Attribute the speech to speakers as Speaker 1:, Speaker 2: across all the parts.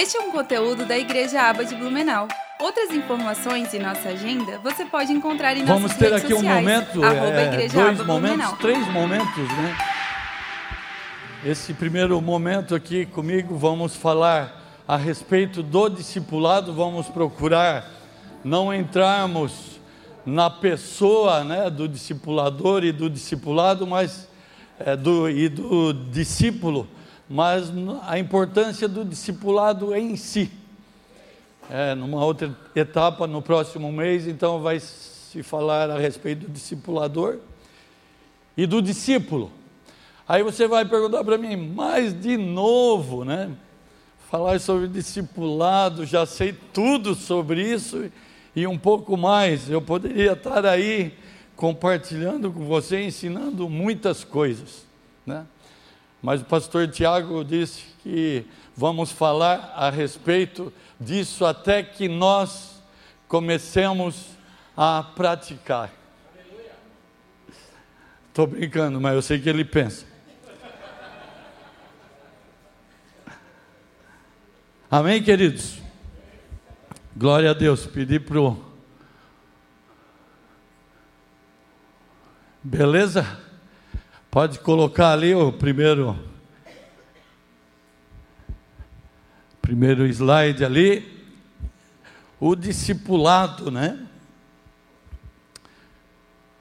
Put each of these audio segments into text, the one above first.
Speaker 1: Este é um conteúdo da Igreja Aba de Blumenau. Outras informações e nossa agenda você pode encontrar em
Speaker 2: Vamos
Speaker 1: nossas
Speaker 2: ter
Speaker 1: redes
Speaker 2: aqui um
Speaker 1: sociais,
Speaker 2: momento, é,
Speaker 1: Igreja
Speaker 2: dois
Speaker 1: Aba
Speaker 2: momentos,
Speaker 1: Blumenau.
Speaker 2: três momentos, né? Esse primeiro momento aqui comigo, vamos falar a respeito do discipulado, vamos procurar não entrarmos na pessoa né, do discipulador e do discipulado, mas é, do, e do discípulo, mas a importância do discipulado em si. É, numa outra etapa, no próximo mês, então vai se falar a respeito do discipulador e do discípulo. Aí você vai perguntar para mim, mas de novo, né? Falar sobre discipulado, já sei tudo sobre isso e um pouco mais. Eu poderia estar aí compartilhando com você, ensinando muitas coisas, né? Mas o pastor Tiago disse que vamos falar a respeito disso até que nós comecemos a praticar. Estou brincando, mas eu sei que ele pensa. Amém, queridos? Glória a Deus. Pedi para o. Beleza? Pode colocar ali o primeiro. Primeiro slide ali. O discipulado, né?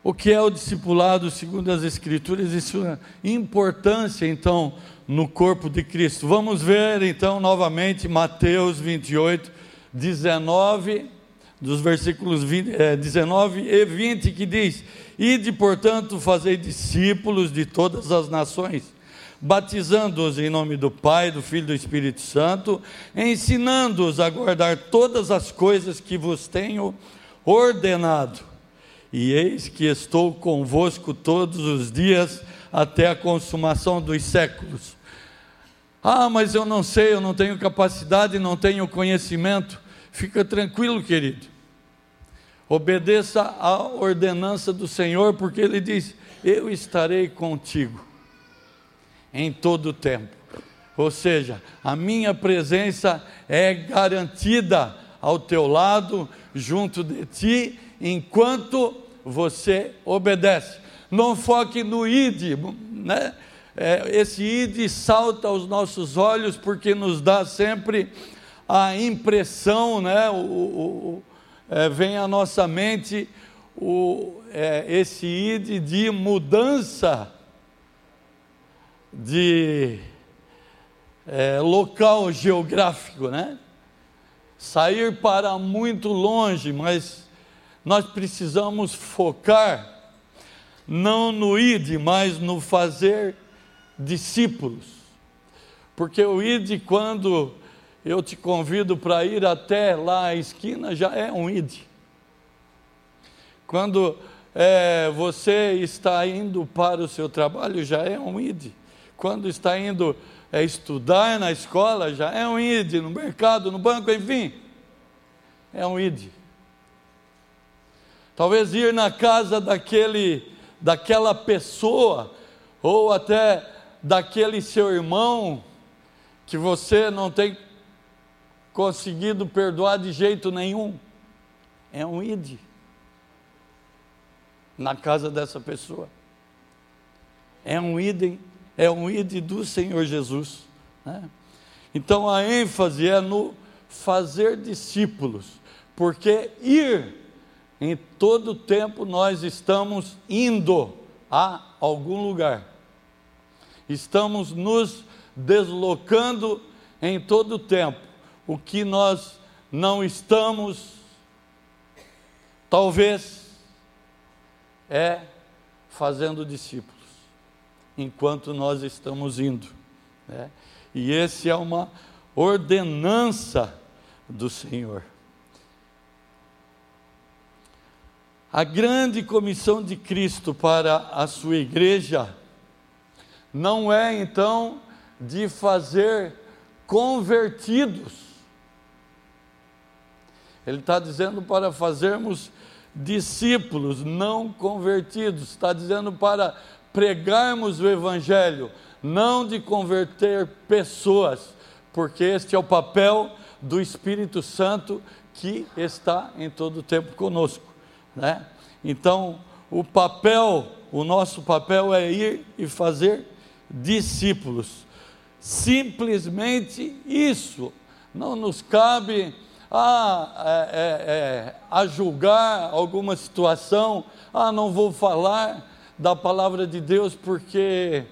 Speaker 2: O que é o discipulado segundo as Escrituras e sua importância, então, no corpo de Cristo? Vamos ver, então, novamente Mateus 28, 19, dos versículos 20, eh, 19 e 20, que diz: Ide, portanto, fazei discípulos de todas as nações, batizando-os em nome do Pai, do Filho e do Espírito Santo, ensinando-os a guardar todas as coisas que vos tenho ordenado e eis que estou convosco todos os dias até a consumação dos séculos. Ah, mas eu não sei, eu não tenho capacidade, não tenho conhecimento. Fica tranquilo, querido. Obedeça à ordenança do Senhor, porque Ele diz: Eu estarei contigo em todo o tempo. Ou seja, a minha presença é garantida ao teu lado, junto de ti, enquanto você obedece. Não foque no id, né? É, esse id salta aos nossos olhos porque nos dá sempre a impressão, né? O, o, é, vem à nossa mente o, é, esse id de mudança de é, local geográfico, né? Sair para muito longe, mas nós precisamos focar não no id, mas no fazer discípulos. Porque o id, quando eu te convido para ir até lá à esquina, já é um id. Quando é, você está indo para o seu trabalho, já é um id. Quando está indo é, estudar na escola, já é um id. No mercado, no banco, enfim, é um id. Talvez ir na casa daquele, daquela pessoa, ou até daquele seu irmão, que você não tem conseguido perdoar de jeito nenhum. É um id na casa dessa pessoa. É um id, é um id do Senhor Jesus. Né? Então a ênfase é no fazer discípulos, porque ir em todo tempo nós estamos indo a algum lugar. Estamos nos deslocando em todo tempo. O que nós não estamos, talvez, é fazendo discípulos, enquanto nós estamos indo. Né? E esse é uma ordenança do Senhor. A grande comissão de Cristo para a sua igreja não é então de fazer convertidos. Ele está dizendo para fazermos discípulos, não convertidos. Está dizendo para pregarmos o Evangelho, não de converter pessoas, porque este é o papel do Espírito Santo que está em todo o tempo conosco, né? Então, o papel, o nosso papel é ir e fazer discípulos. Simplesmente isso. Não nos cabe a, é, é, é, a julgar alguma situação, ah, não vou falar da palavra de Deus porque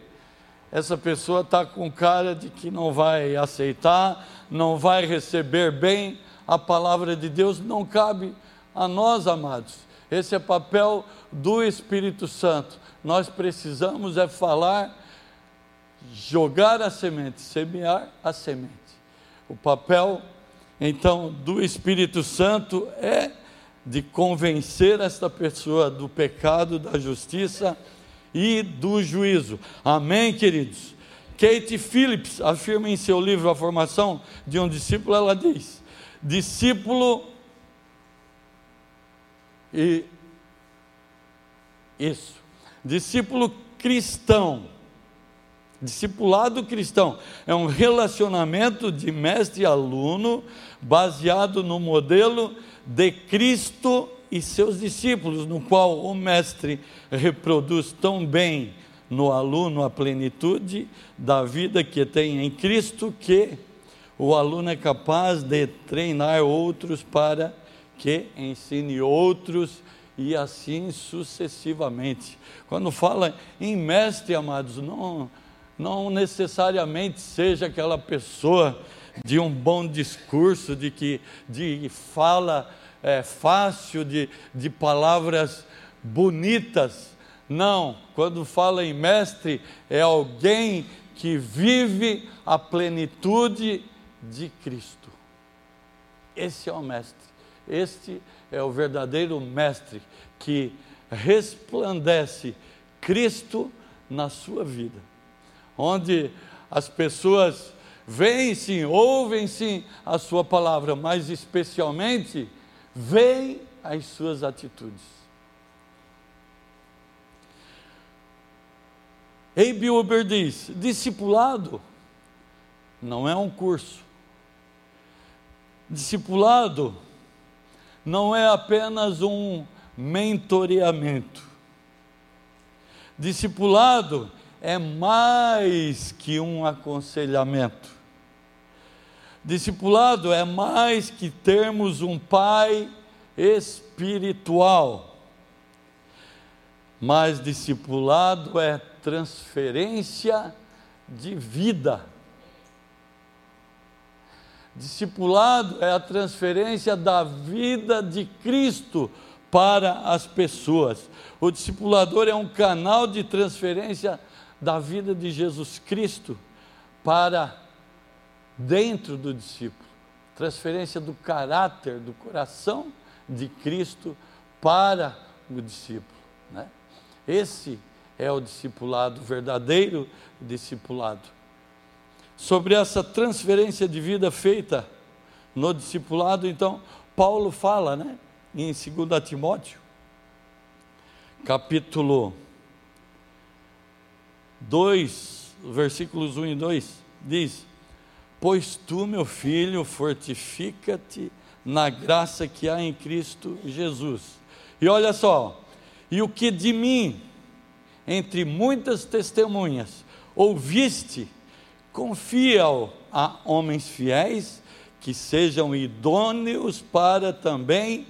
Speaker 2: essa pessoa está com cara de que não vai aceitar, não vai receber bem a palavra de Deus, não cabe a nós, amados. Esse é papel do Espírito Santo. Nós precisamos é falar, jogar a semente, semear a semente. O papel, então, do Espírito Santo é de convencer esta pessoa do pecado, da justiça e do juízo. Amém, queridos? Kate Phillips afirma em seu livro A Formação de um Discípulo, ela diz: discípulo e isso, discípulo cristão, discipulado cristão, é um relacionamento de mestre e aluno baseado no modelo de Cristo e seus discípulos, no qual o mestre reproduz tão bem no aluno a plenitude da vida que tem em Cristo, que o aluno é capaz de treinar outros para que ensine outros e assim sucessivamente. Quando fala em mestre, amados, não, não necessariamente seja aquela pessoa de um bom discurso, de que de fala é, fácil, de, de palavras bonitas. Não, quando fala em mestre, é alguém que vive a plenitude de Cristo. Esse é o mestre. Este é o verdadeiro mestre que resplandece Cristo na sua vida. Onde as pessoas veem sim, ouvem sim a sua palavra, mas especialmente veem as suas atitudes. Abe Uber diz: discipulado não é um curso. Discipulado não é apenas um mentoreamento. Discipulado é mais que um aconselhamento. Discipulado é mais que termos um pai espiritual. Mas discipulado é transferência de vida. Discipulado é a transferência da vida de Cristo para as pessoas. O discipulador é um canal de transferência da vida de Jesus Cristo para dentro do discípulo. Transferência do caráter, do coração de Cristo para o discípulo. Né? Esse é o discipulado, o verdadeiro discipulado sobre essa transferência de vida feita no discipulado, então, Paulo fala, né, em 2 Timóteo, capítulo 2, versículos 1 e 2, diz: Pois tu, meu filho, fortifica-te na graça que há em Cristo Jesus. E olha só, e o que de mim, entre muitas testemunhas, ouviste, confia-o a homens fiéis que sejam idôneos para também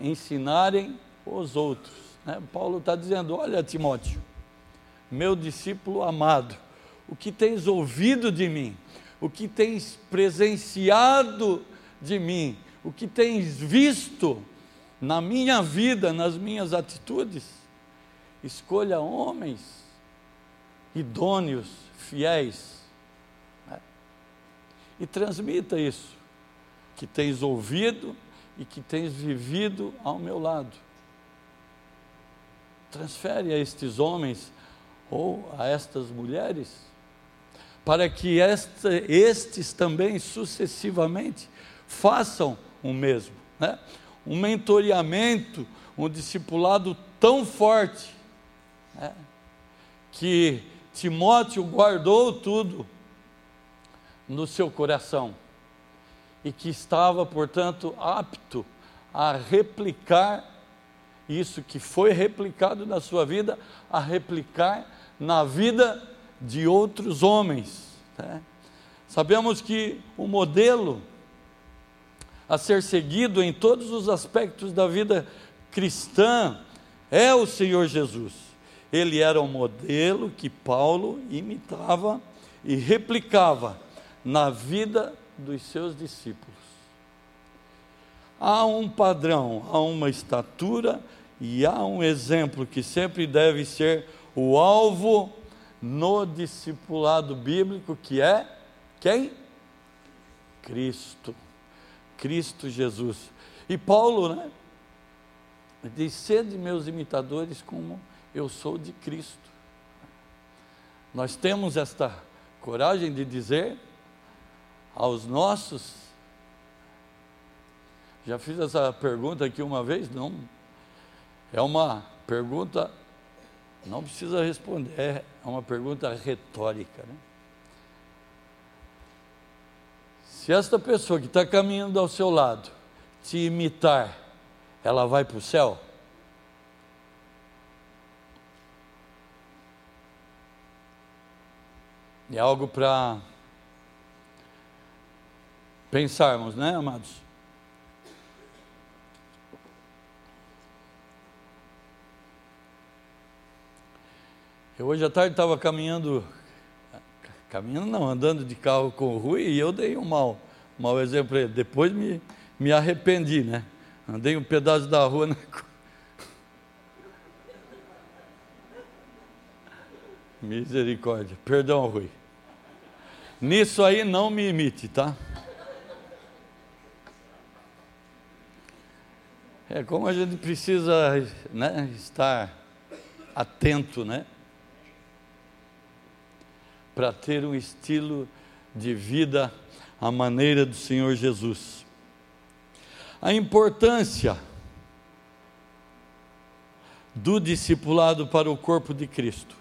Speaker 2: ensinarem os outros. Né? Paulo está dizendo: Olha, Timóteo, meu discípulo amado, o que tens ouvido de mim, o que tens presenciado de mim, o que tens visto na minha vida, nas minhas atitudes, escolha homens idôneos, fiéis, e transmita isso, que tens ouvido e que tens vivido ao meu lado. Transfere a estes homens ou a estas mulheres, para que esta, estes também sucessivamente façam o mesmo. Né? Um mentoreamento, um discipulado tão forte, né? que Timóteo guardou tudo no seu coração e que estava, portanto, apto a replicar isso que foi replicado na sua vida, a replicar na vida de outros homens. Né? Sabemos que o modelo a ser seguido em todos os aspectos da vida cristã é o Senhor Jesus. Ele era o modelo que Paulo imitava e replicava na vida dos seus discípulos. Há um padrão, há uma estatura e há um exemplo que sempre deve ser o alvo no discipulado bíblico, que é quem? Cristo. Cristo Jesus. E Paulo, né? Diz: sede meus imitadores como eu sou de Cristo. Nós temos esta coragem de dizer aos nossos. Já fiz essa pergunta aqui uma vez? Não. É uma pergunta, não precisa responder, é uma pergunta retórica. Né? Se esta pessoa que está caminhando ao seu lado te imitar, ela vai para o céu? É algo para pensarmos, né, amados? Eu hoje à tarde estava caminhando, caminhando não, andando de carro com o Rui e eu dei um mau, mau exemplo para ele. Depois me, me arrependi, né? Andei um pedaço da rua na... Misericórdia. Perdão, Rui. Nisso aí não me imite, tá? É como a gente precisa né, estar atento, né? Para ter um estilo de vida à maneira do Senhor Jesus. A importância do discipulado para o corpo de Cristo.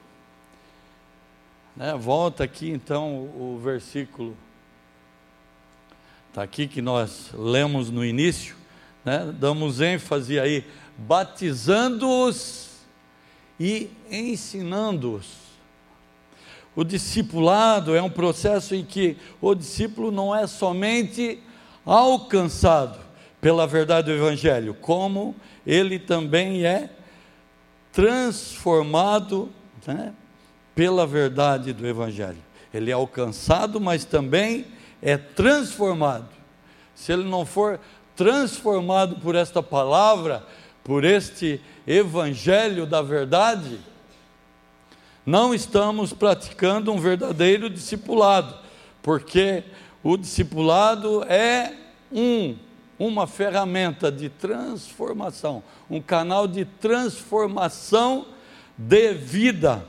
Speaker 2: Né? Volta aqui então o, versículo, está aqui que nós lemos no início, né? damos ênfase aí, batizando-os e ensinando-os. O discipulado é um processo em que o discípulo não é somente alcançado pela verdade do Evangelho, como ele também é transformado né, pela verdade do Evangelho. Ele é alcançado, mas também é transformado. Se ele não for transformado por esta palavra, por este Evangelho da verdade, não estamos praticando um verdadeiro discipulado, porque o discipulado é um, uma ferramenta de transformação, um canal de transformação de vida.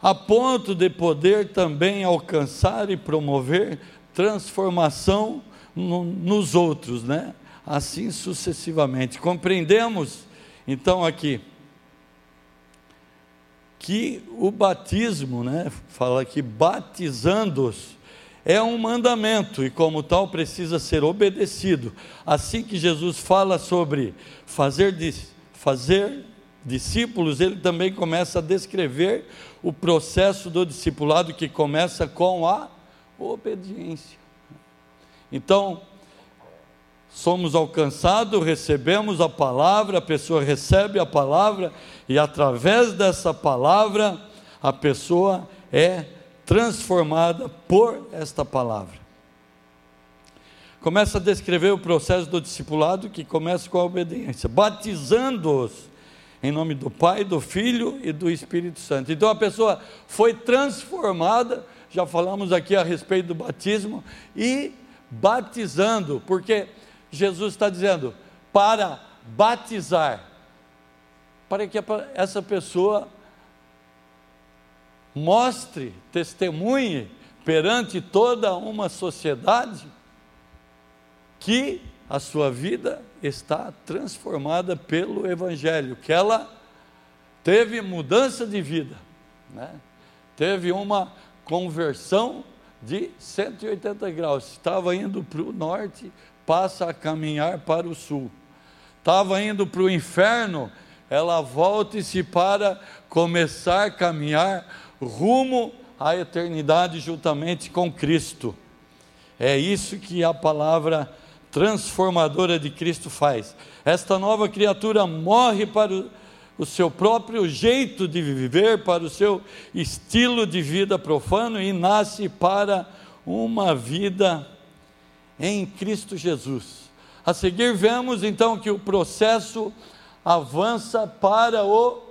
Speaker 2: a ponto de poder também alcançar e promover transformação no, nos outros, né? Assim sucessivamente. Compreendemos então aqui que o batismo, né, fala que batizando-os é um mandamento e como tal precisa ser obedecido. Assim que Jesus fala sobre fazer fazer discípulos, ele também começa a descrever o processo do discipulado que começa com a obediência. Então, somos alcançados, recebemos a palavra, a pessoa recebe a palavra e através dessa palavra a pessoa é transformada por esta palavra. Começa a descrever o processo do discipulado que começa com a obediência, batizando-os em nome do Pai, do Filho e do Espírito Santo. Então a pessoa foi transformada, já falamos aqui a respeito do batismo, e batizando, porque Jesus está dizendo, para batizar, para que essa pessoa mostre, testemunhe perante toda uma sociedade que a sua vida está transformada pelo Evangelho, que ela teve mudança de vida, né? teve uma conversão de 180 graus. Estava indo para o norte, passa a caminhar para o sul. Estava indo para o inferno, ela volta-se para começar a caminhar rumo à eternidade juntamente com Cristo. É isso que a palavra transformadora de Cristo faz. Esta nova criatura morre para o, o seu próprio jeito de viver, para o seu estilo de vida profano e nasce para uma vida em Cristo Jesus. A seguir, vemos então que o processo avança para o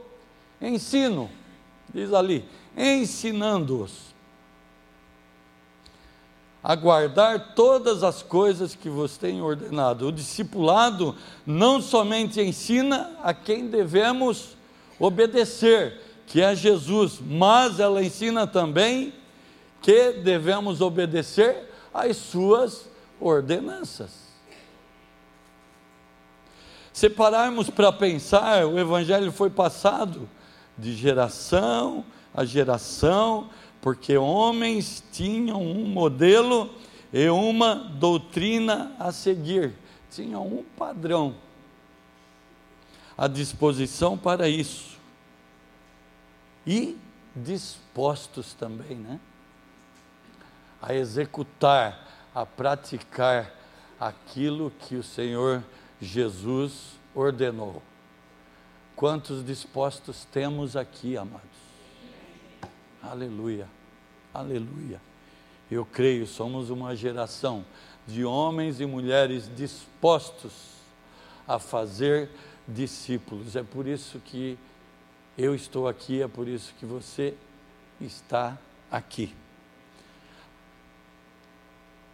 Speaker 2: ensino, diz ali, ensinando-os a guardar todas as coisas que vos tenho ordenado. O discipulado não somente ensina a quem devemos obedecer, que é Jesus, mas ela ensina também que devemos obedecer às suas ordenanças. Separarmos para pensar, o Evangelho foi passado de geração a geração, porque homens tinham um modelo e uma doutrina a seguir, tinham um padrão à disposição para isso. E dispostos também, né? A executar, a praticar aquilo que o Senhor Jesus ordenou. Quantos dispostos temos aqui, amados? Aleluia, aleluia. Eu creio, somos uma geração de homens e mulheres dispostos a fazer discípulos. É por isso que eu estou aqui, é por isso que você está aqui.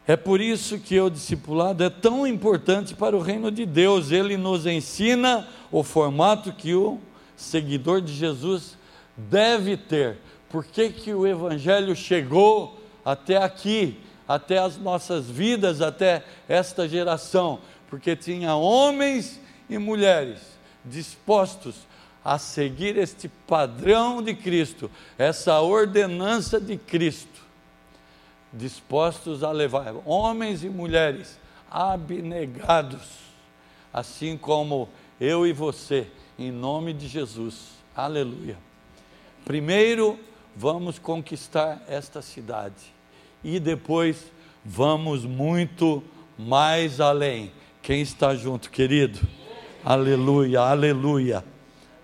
Speaker 2: É por isso que o discipulado é tão importante para o reino de Deus. Ele nos ensina o formato que o seguidor de Jesus deve ter por que, que o Evangelho chegou até aqui, até as nossas vidas, até esta geração? Porque tinha homens e mulheres dispostos a seguir este padrão de Cristo, essa ordenança de Cristo, dispostos a levar homens e mulheres abnegados, assim como eu e você, em nome de Jesus. Aleluia. Primeiro, vamos conquistar esta cidade e depois vamos muito mais além. Quem está junto, querido? Aleluia, aleluia,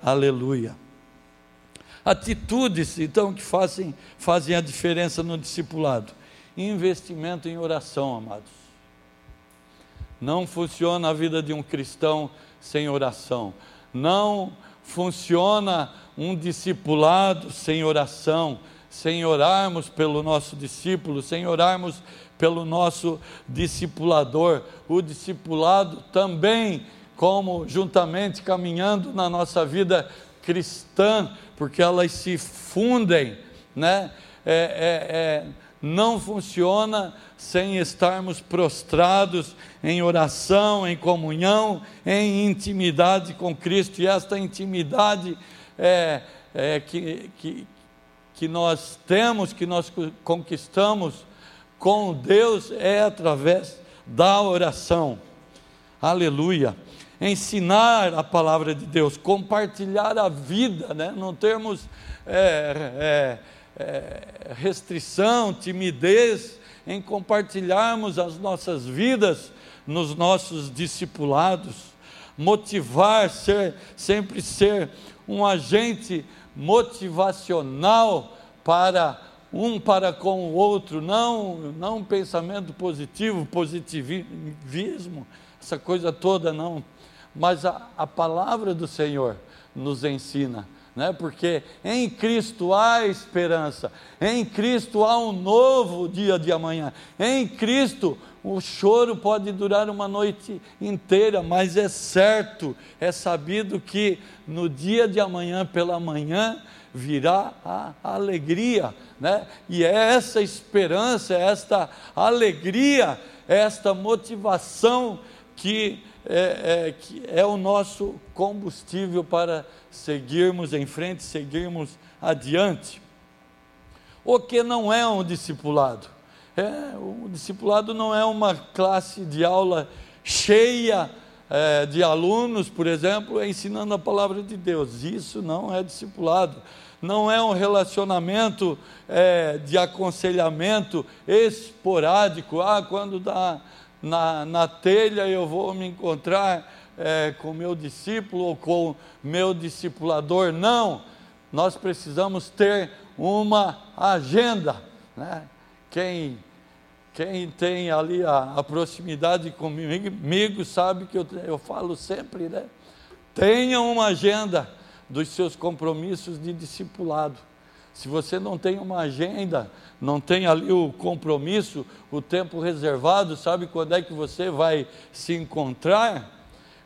Speaker 2: aleluia. Atitudes, então, que fazem, fazem a diferença no discipulado. Investimento em oração, amados. Não funciona a vida de um cristão sem oração. Não funciona um discipulado sem oração, sem orarmos pelo nosso discípulo, sem orarmos pelo nosso discipulador. O discipulado também, como juntamente caminhando na nossa vida cristã, porque elas se fundem, né? É, é, é, não funciona sem estarmos prostrados em oração, em comunhão, em intimidade com Cristo, e esta intimidade é, é, que, que, que nós temos, que nós conquistamos com Deus é através da oração. Aleluia. Ensinar a palavra de Deus, compartilhar a vida, né? não termos é, é, é restrição, timidez em compartilharmos as nossas vidas nos nossos discipulados, motivar, ser, sempre ser um agente motivacional para um para com o outro, não, não um pensamento positivo, positivismo, essa coisa toda não, mas a, a palavra do Senhor nos ensina, né? porque em Cristo há esperança, em Cristo há um novo dia de amanhã, em Cristo o choro pode durar uma noite inteira, mas é certo, é sabido que no dia de amanhã pela manhã virá a alegria, né? E é essa esperança, esta alegria, esta motivação que é, é, que é o nosso combustível para seguirmos em frente, seguirmos adiante. o que não é um discipulado. É, o discipulado não é uma classe de aula cheia é, de alunos, por exemplo, ensinando a palavra de Deus. Isso não é discipulado. Não é um relacionamento é, de aconselhamento esporádico. Ah, quando dá na, na telha eu vou me encontrar é, com meu discípulo ou com meu discipulador. Não, nós precisamos ter uma agenda. Né? Quem, quem tem ali a, a proximidade comigo sabe que eu, eu falo sempre, né? Tenha uma agenda dos seus compromissos de discipulado. Se você não tem uma agenda, não tem ali o compromisso, o tempo reservado, sabe quando é que você vai se encontrar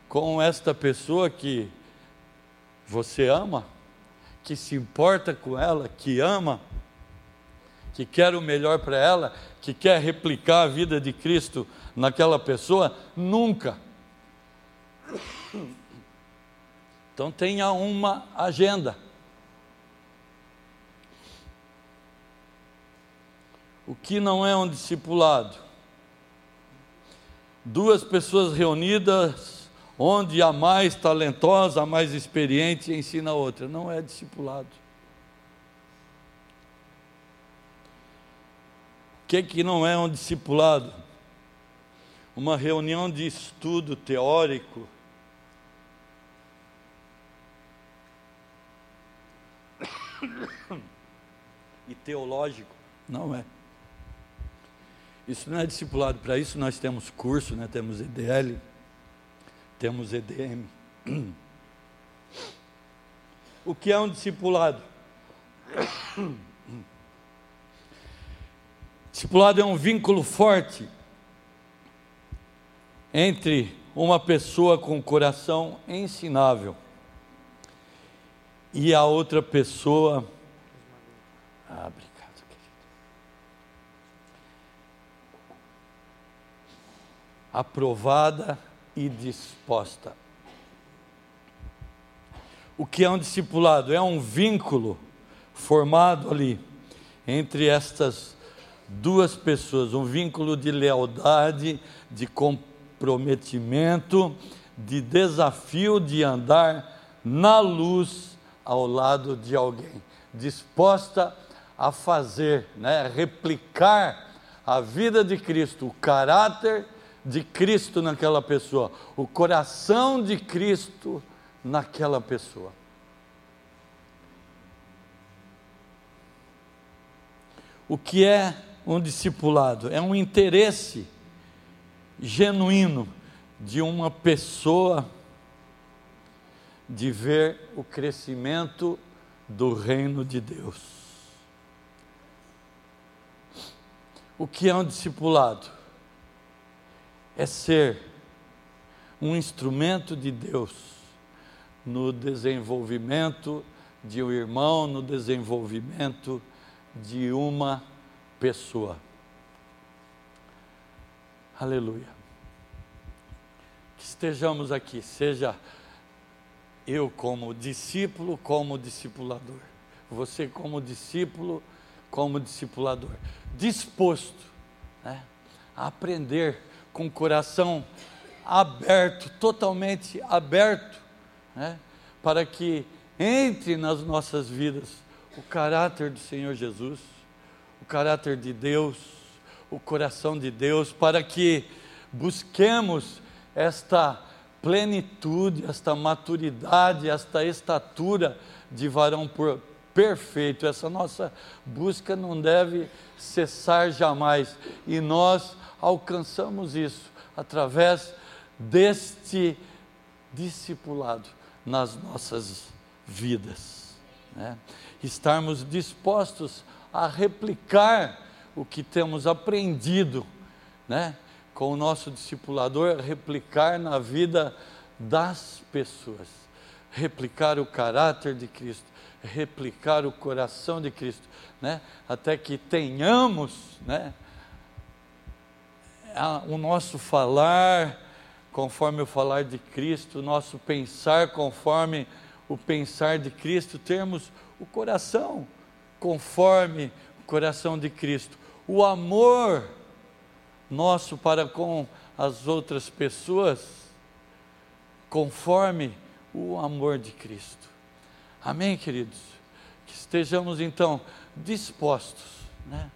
Speaker 2: com esta pessoa que você ama, que se importa com ela, que ama, que quer o melhor para ela, que quer replicar a vida de Cristo naquela pessoa? Nunca. Então tenha uma agenda. O que não é um discipulado? Duas pessoas reunidas, onde a mais talentosa, a mais experiente ensina a outra. Não é discipulado. O que, que não é um discipulado? Uma reunião de estudo teórico. e teológico. Não é. Isso não é discipulado, para isso nós temos curso, né? temos EDL, temos EDM. O que é um discipulado? Discipulado é um vínculo forte entre uma pessoa com coração ensinável e a outra pessoa. Abre aprovada e disposta. O que é um discipulado? É um vínculo formado ali entre estas duas pessoas, um vínculo de lealdade, de comprometimento, de desafio de andar na luz ao lado de alguém, disposta a fazer, né, replicar a vida de Cristo, o caráter de Cristo naquela pessoa, o coração de Cristo naquela pessoa. O que é um discipulado? É um interesse genuíno de uma pessoa de ver o crescimento do reino de Deus. O que é um discipulado? É ser um instrumento de Deus no desenvolvimento de um irmão, no desenvolvimento de uma pessoa. Aleluia. Que estejamos aqui, seja eu como discípulo, como discipulador, você como discípulo, como discipulador, disposto né, a aprender com o coração aberto, totalmente aberto, né? para que entre nas nossas vidas o caráter do Senhor Jesus, o caráter de Deus, o coração de Deus, para que busquemos esta plenitude, esta maturidade, esta estatura de varão perfeito. Essa nossa busca não deve cessar jamais. E nós alcançamos isso através deste discipulado nas nossas vidas. Né? Estarmos dispostos a replicar o que temos aprendido né? com o nosso discipulador, replicar na vida das pessoas, replicar o caráter de Cristo, replicar o coração de Cristo, né? até que tenhamos né? O nosso falar conforme o falar de Cristo, o nosso pensar conforme o pensar de Cristo, termos o coração conforme o coração de Cristo. O amor nosso para com as outras pessoas, conforme o amor de Cristo. Amém, queridos? Que estejamos então dispostos, né?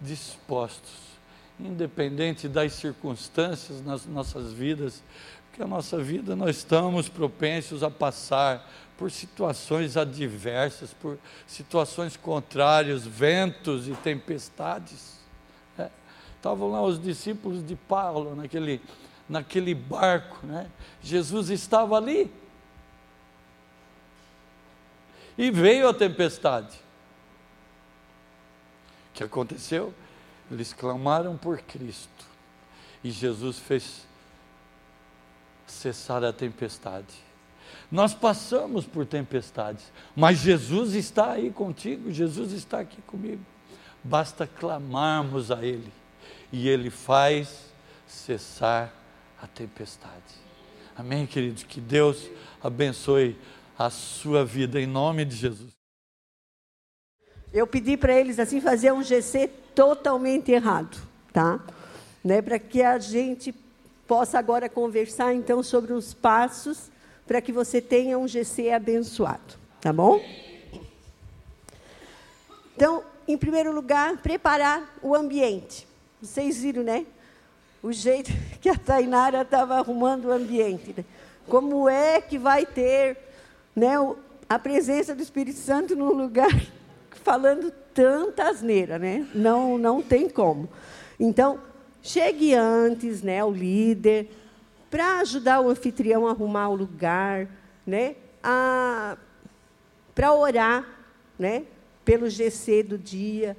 Speaker 2: Dispostos, independente das circunstâncias nas nossas vidas, porque a nossa vida nós estamos propensos a passar por situações adversas, por situações contrárias, ventos e tempestades. É. Estavam lá os discípulos de Paulo naquele, naquele barco, né? Jesus estava ali. E veio a tempestade. O que aconteceu? Eles clamaram por Cristo. E Jesus fez cessar a tempestade. Nós passamos por tempestades, mas Jesus está aí contigo, Jesus está aqui comigo. Basta clamarmos a Ele e Ele faz cessar a tempestade. Amém, queridos? Que Deus abençoe a sua vida em nome de Jesus.
Speaker 3: Eu pedi para eles assim fazer um GC totalmente errado, tá? Né, para que a gente possa agora conversar então sobre os passos para que você tenha um GC abençoado, tá bom? Então, em primeiro lugar, preparar o ambiente. Vocês viram, né? O jeito que a Tainara estava arrumando o ambiente. Né? Como é que vai ter né, a presença do Espírito Santo num lugar falando tanta asneira, né? Não, não tem como. Então, chegue antes, né, o líder, para ajudar o anfitrião a arrumar o lugar, né? para orar, né? Pelo GC do dia,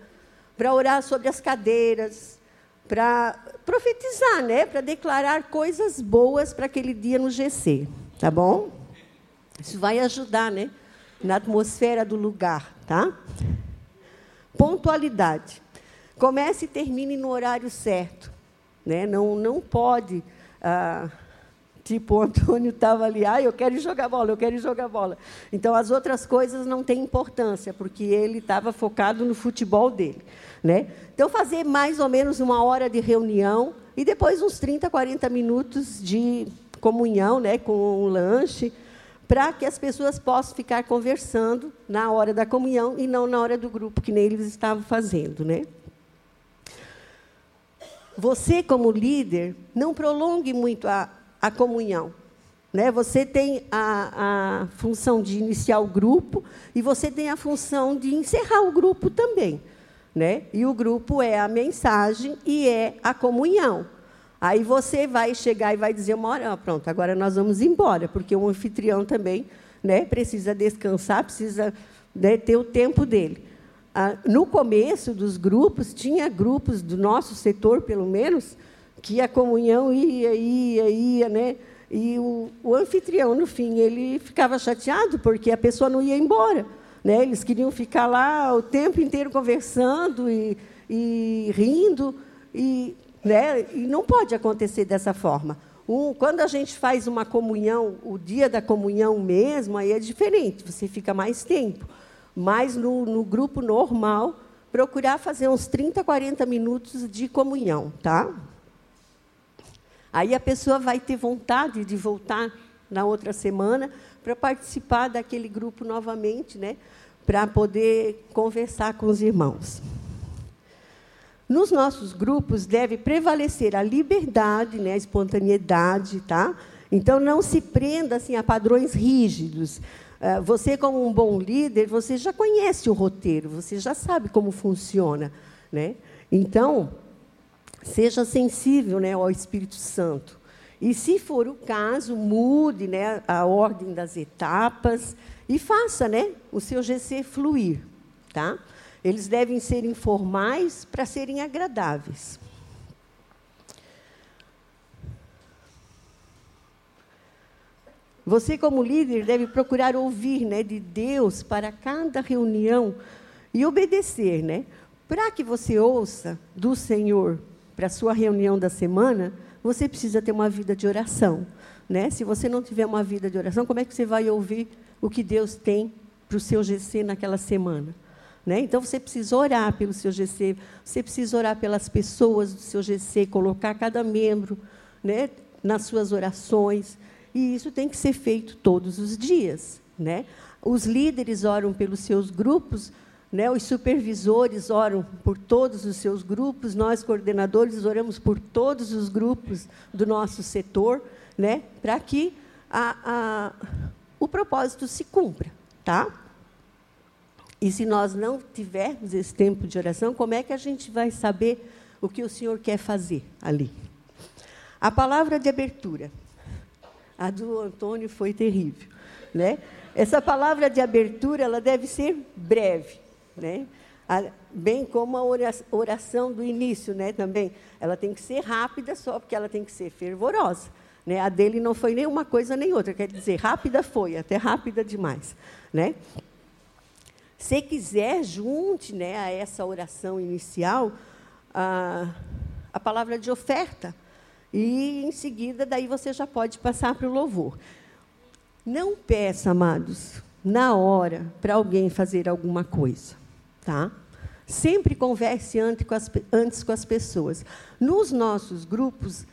Speaker 3: para orar sobre as cadeiras, para profetizar, né? Para declarar coisas boas para aquele dia no GC, tá bom? Isso vai ajudar, né? Na atmosfera do lugar, tá? Pontualidade. Comece e termine no horário certo, né? Não, não pode ah, Tipo, o Antônio estava ali, ah, eu quero jogar bola, eu quero jogar bola. Então, as outras coisas não têm importância, porque ele estava focado no futebol dele. Né? Então, fazer mais ou menos uma hora de reunião e depois uns 30, 40 minutos de comunhão, né, com um lanche, para que as pessoas possam ficar conversando na hora da comunhão e não na hora do grupo, que nem eles estavam fazendo. Né? Você, como líder, não prolongue muito a, a comunhão. Né? Você tem a, a função de iniciar o grupo e você tem a função de encerrar o grupo também. Né? E o grupo é a mensagem e é a comunhão. Aí você vai chegar e vai dizer uma hora, ah, pronto, agora nós vamos embora, porque o anfitrião também né, precisa descansar, precisa né, ter o tempo dele. Ah, no começo dos grupos, tinha grupos do nosso setor, pelo menos, que a comunhão ia, ia, ia, né? E o, o, anfitrião, no fim, ele ficava chateado porque a pessoa não ia embora. Né? Eles queriam ficar lá o tempo inteiro conversando e, e rindo. E, né? e não pode acontecer dessa forma. Um, quando a gente faz uma comunhão, o dia da comunhão mesmo, aí é diferente, você fica mais tempo. Mas no, no grupo normal, procurar fazer uns 30, 40 minutos de comunhão, tá? Aí a pessoa vai ter vontade de voltar na outra semana para participar daquele grupo novamente, né? Para poder conversar com os irmãos. Nos nossos grupos deve prevalecer a liberdade, né, a espontaneidade, tá? Então não se prenda assim a padrões rígidos. Ah, você como um bom líder, você já conhece o roteiro, você já sabe como funciona, né? Então, seja sensível né, ao Espírito Santo. E, se for o caso, mude né, a ordem das etapas e faça né, o seu GC fluir. Tá? Eles devem ser informais para serem agradáveis. Você, como líder, deve procurar ouvir né, de Deus para cada reunião e obedecer, né? Para que você ouça do Senhor para a sua reunião da semana, você precisa ter uma vida de oração. Né? Se você não tiver uma vida de oração, como é que você vai ouvir o que Deus tem para o seu GC naquela semana? Né? Então, você precisa orar pelo seu GC, você precisa orar pelas pessoas do seu GC, colocar cada membro né, nas suas orações. E isso tem que ser feito todos os dias. Né? Os líderes oram pelos seus grupos, né? os supervisores oram por todos os seus grupos, nós, coordenadores, oramos por todos os grupos do nosso setor, né? para que a, a, o propósito se cumpra. Tá? E se nós não tivermos esse tempo de oração, como é que a gente vai saber o que o Senhor quer fazer ali? A palavra de abertura. A do Antônio foi terrível, né? Essa palavra de abertura, ela deve ser breve, né? bem como a oração do início, né, também. Ela tem que ser rápida só porque ela tem que ser fervorosa. Né? A dele não foi nem uma coisa nem outra, quer dizer, rápida foi, até rápida demais. Né? Se quiser, junte né, a essa oração inicial a, a palavra de oferta. E, em seguida, daí você já pode passar para o louvor. Não peça, amados, na hora, para alguém fazer alguma coisa. Tá? Sempre converse antes com, as, antes com as pessoas. Nos nossos grupos,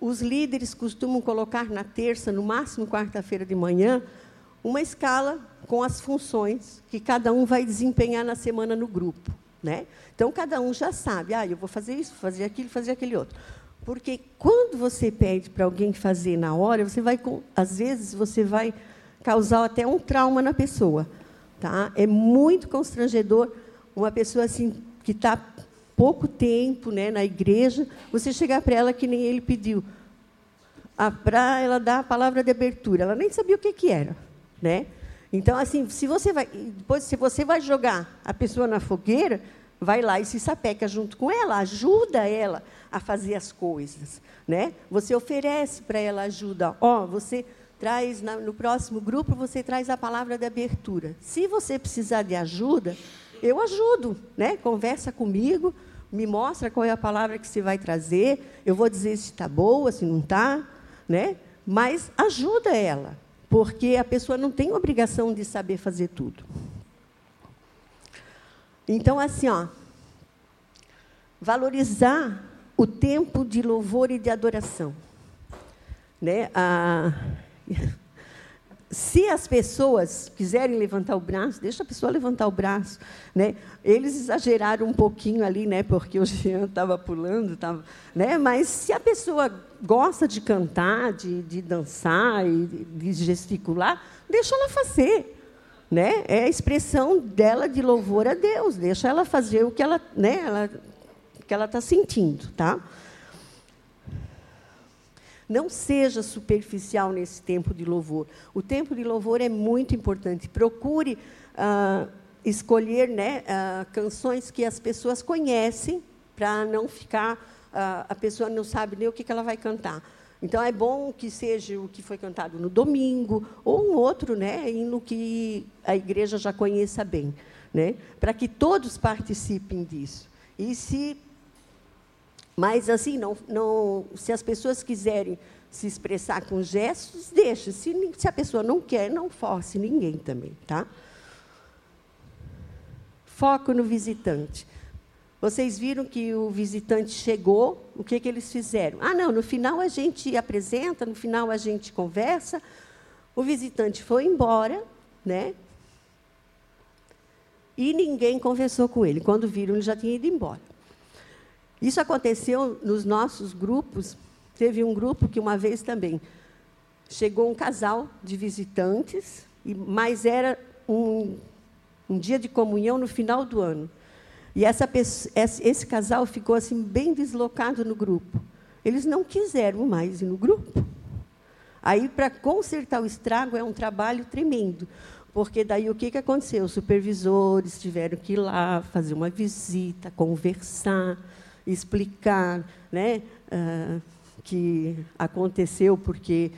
Speaker 3: os líderes costumam colocar na terça, no máximo quarta-feira de manhã, uma escala com as funções que cada um vai desempenhar na semana no grupo. Né? Então, cada um já sabe, ah, eu vou fazer isso, fazer aquilo, fazer aquele outro. Porque quando você pede para alguém fazer na hora, você vai, às vezes, você vai causar até um trauma na pessoa. Tá? É muito constrangedor uma pessoa assim que está pouco tempo né, na igreja, você chegar para ela que nem ele pediu, para ela dar a palavra de abertura. Ela nem sabia o que, que era né? Então, assim, se você vai, depois, se você vai jogar a pessoa na fogueira, vai lá e se sapeca junto com ela, ajuda ela a fazer as coisas, né? Você oferece para ela ajuda. Ó, oh, você traz na, no próximo grupo você traz a palavra de abertura. Se você precisar de ajuda, eu ajudo, né? Conversa comigo, me mostra qual é a palavra que você vai trazer. Eu vou dizer se está boa, se não está, né? Mas ajuda ela, porque a pessoa não tem obrigação de saber fazer tudo. Então, assim, ó, valorizar o tempo de louvor e de adoração. Né? Ah, se as pessoas quiserem levantar o braço, deixa a pessoa levantar o braço. Né? Eles exageraram um pouquinho ali, né? porque o Jean estava pulando, tava, né? mas se a pessoa gosta de cantar, de, de dançar e de gesticular, deixa ela fazer. Né? É a expressão dela de louvor a Deus, deixa ela fazer o que ela né, ela, que ela está sentindo. Tá? Não seja superficial nesse tempo de louvor. O tempo de louvor é muito importante. Procure ah, escolher né, ah, canções que as pessoas conhecem, para não ficar. A pessoa não sabe nem o que, ela vai cantar. Então é bom que seja o que foi cantado no domingo ou um outro, né, no que a igreja já conheça bem, né, para que todos participem disso. E se mas, assim, não, não, se as pessoas quiserem se expressar com gestos, deixe. Se, se a pessoa não quer, não force ninguém também. Tá? Foco no visitante. Vocês viram que o visitante chegou, o que, que eles fizeram? Ah, não, no final a gente apresenta, no final a gente conversa. O visitante foi embora, né? E ninguém conversou com ele. Quando viram, ele já tinha ido embora. Isso aconteceu nos nossos grupos. Teve um grupo que uma vez também chegou um casal de visitantes, mas era um, um dia de comunhão no final do ano. E essa esse casal ficou assim bem deslocado no grupo. Eles não quiseram mais ir no grupo. Aí, para consertar o estrago, é um trabalho tremendo. Porque daí o que, que aconteceu? Os supervisores tiveram que ir lá fazer uma visita, conversar explicar né, uh, que aconteceu porque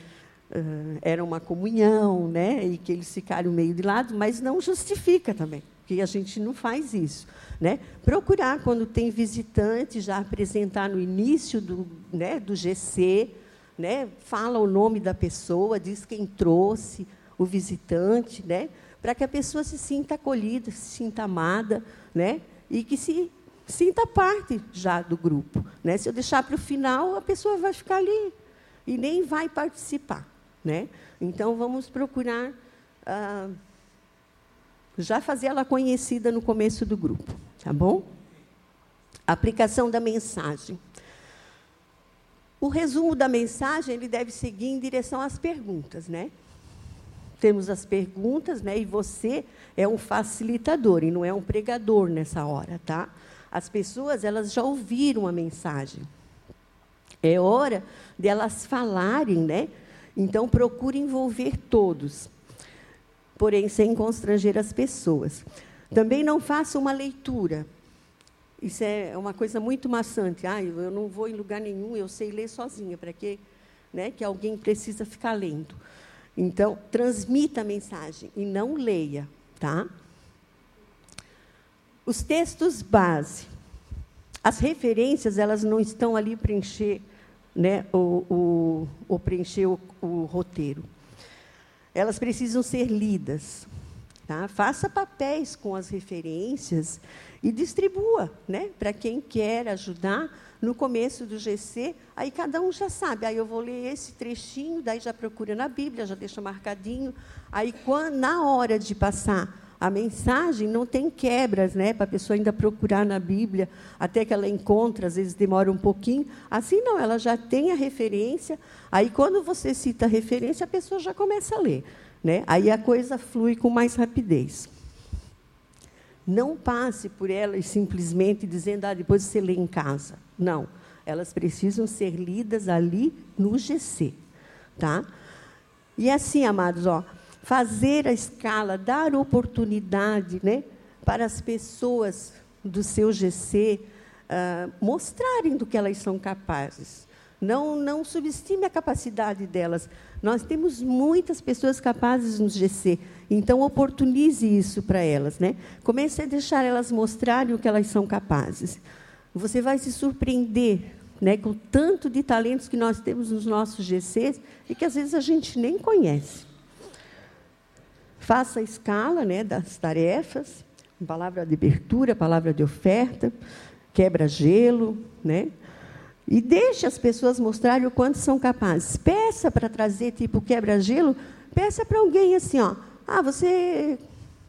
Speaker 3: uh, era uma comunhão né, e que eles ficaram meio de lado, mas não justifica também, porque a gente não faz isso. Né? Procurar, quando tem visitante, já apresentar no início do, né, do GC, né, fala o nome da pessoa, diz quem trouxe o visitante, né, para que a pessoa se sinta acolhida, se sinta amada, né? E que se sinta parte já do grupo, né? Se eu deixar para o final, a pessoa vai ficar ali e nem vai participar, né? Então vamos procurar ah, já fazer ela conhecida no começo do grupo, tá bom? Aplicação da mensagem. O resumo da mensagem ele deve seguir em direção às perguntas, né? Temos as perguntas, né? E você é um facilitador e não é um pregador nessa hora, tá? As pessoas elas já ouviram a mensagem. É hora delas falarem, né? Então procure envolver todos, porém sem constranger as pessoas. Também não faça uma leitura isso é uma coisa muito maçante. Ah, eu não vou em lugar nenhum, eu sei ler sozinha. Para quê? Né, que alguém precisa ficar lendo. Então, transmita a mensagem e não leia, tá? Os textos base. As referências, elas não estão ali para encher, né, o, o, o preencher o, o roteiro. Elas precisam ser lidas. Tá? Faça papéis com as referências e distribua né, para quem quer ajudar no começo do GC. Aí cada um já sabe, aí eu vou ler esse trechinho, daí já procura na Bíblia, já deixa marcadinho. Aí, quando, na hora de passar a mensagem, não tem quebras, né, para a pessoa ainda procurar na Bíblia, até que ela encontra, às vezes demora um pouquinho. Assim não, ela já tem a referência. Aí, quando você cita a referência, a pessoa já começa a ler. Né? Aí a coisa flui com mais rapidez. Não passe por elas simplesmente dizendo, ah, depois você lê em casa. Não. Elas precisam ser lidas ali no GC. Tá? E assim, amados, ó, fazer a escala, dar oportunidade né, para as pessoas do seu GC uh, ah, mostrarem do que elas são capazes. Não, não subestime a capacidade delas. Nós temos muitas pessoas capazes no GC, então oportunize isso para elas. Né? Comece a deixar elas mostrarem o que elas são capazes. Você vai se surpreender né, com o tanto de talentos que nós temos nos nossos GCs e que às vezes a gente nem conhece. Faça a escala né, das tarefas, palavra de abertura, palavra de oferta, quebra-gelo, né? E deixe as pessoas mostrarem o quanto são capazes. Peça para trazer, tipo, quebra-gelo, peça para alguém assim, ó. Ah, você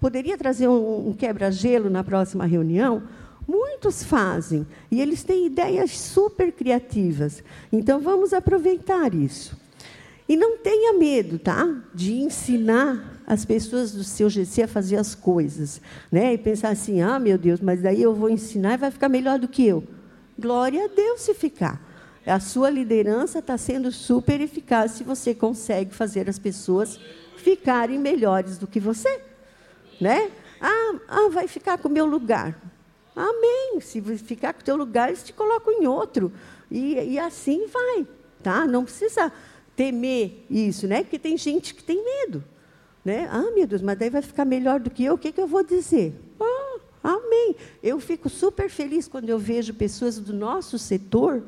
Speaker 3: poderia trazer um, um quebra-gelo na próxima reunião? Muitos fazem. E eles têm ideias super criativas. Então, vamos aproveitar isso. E não tenha medo, tá? De ensinar as pessoas do seu GC a fazer as coisas. Né? E pensar assim, ah, meu Deus, mas daí eu vou ensinar e vai ficar melhor do que eu. Glória a Deus se ficar. A sua liderança está sendo super eficaz se você consegue fazer as pessoas ficarem melhores do que você. Né? Ah, ah vai ficar com o meu lugar. Amém. Se ficar com o teu lugar, eles te colocam em outro. E, e assim vai. Tá? Não precisa temer isso, né? Porque tem gente que tem medo. Né? Ah, meu Deus, mas daí vai ficar melhor do que eu, o que, que eu vou dizer? Ah, Amém. Eu fico super feliz quando eu vejo pessoas do nosso setor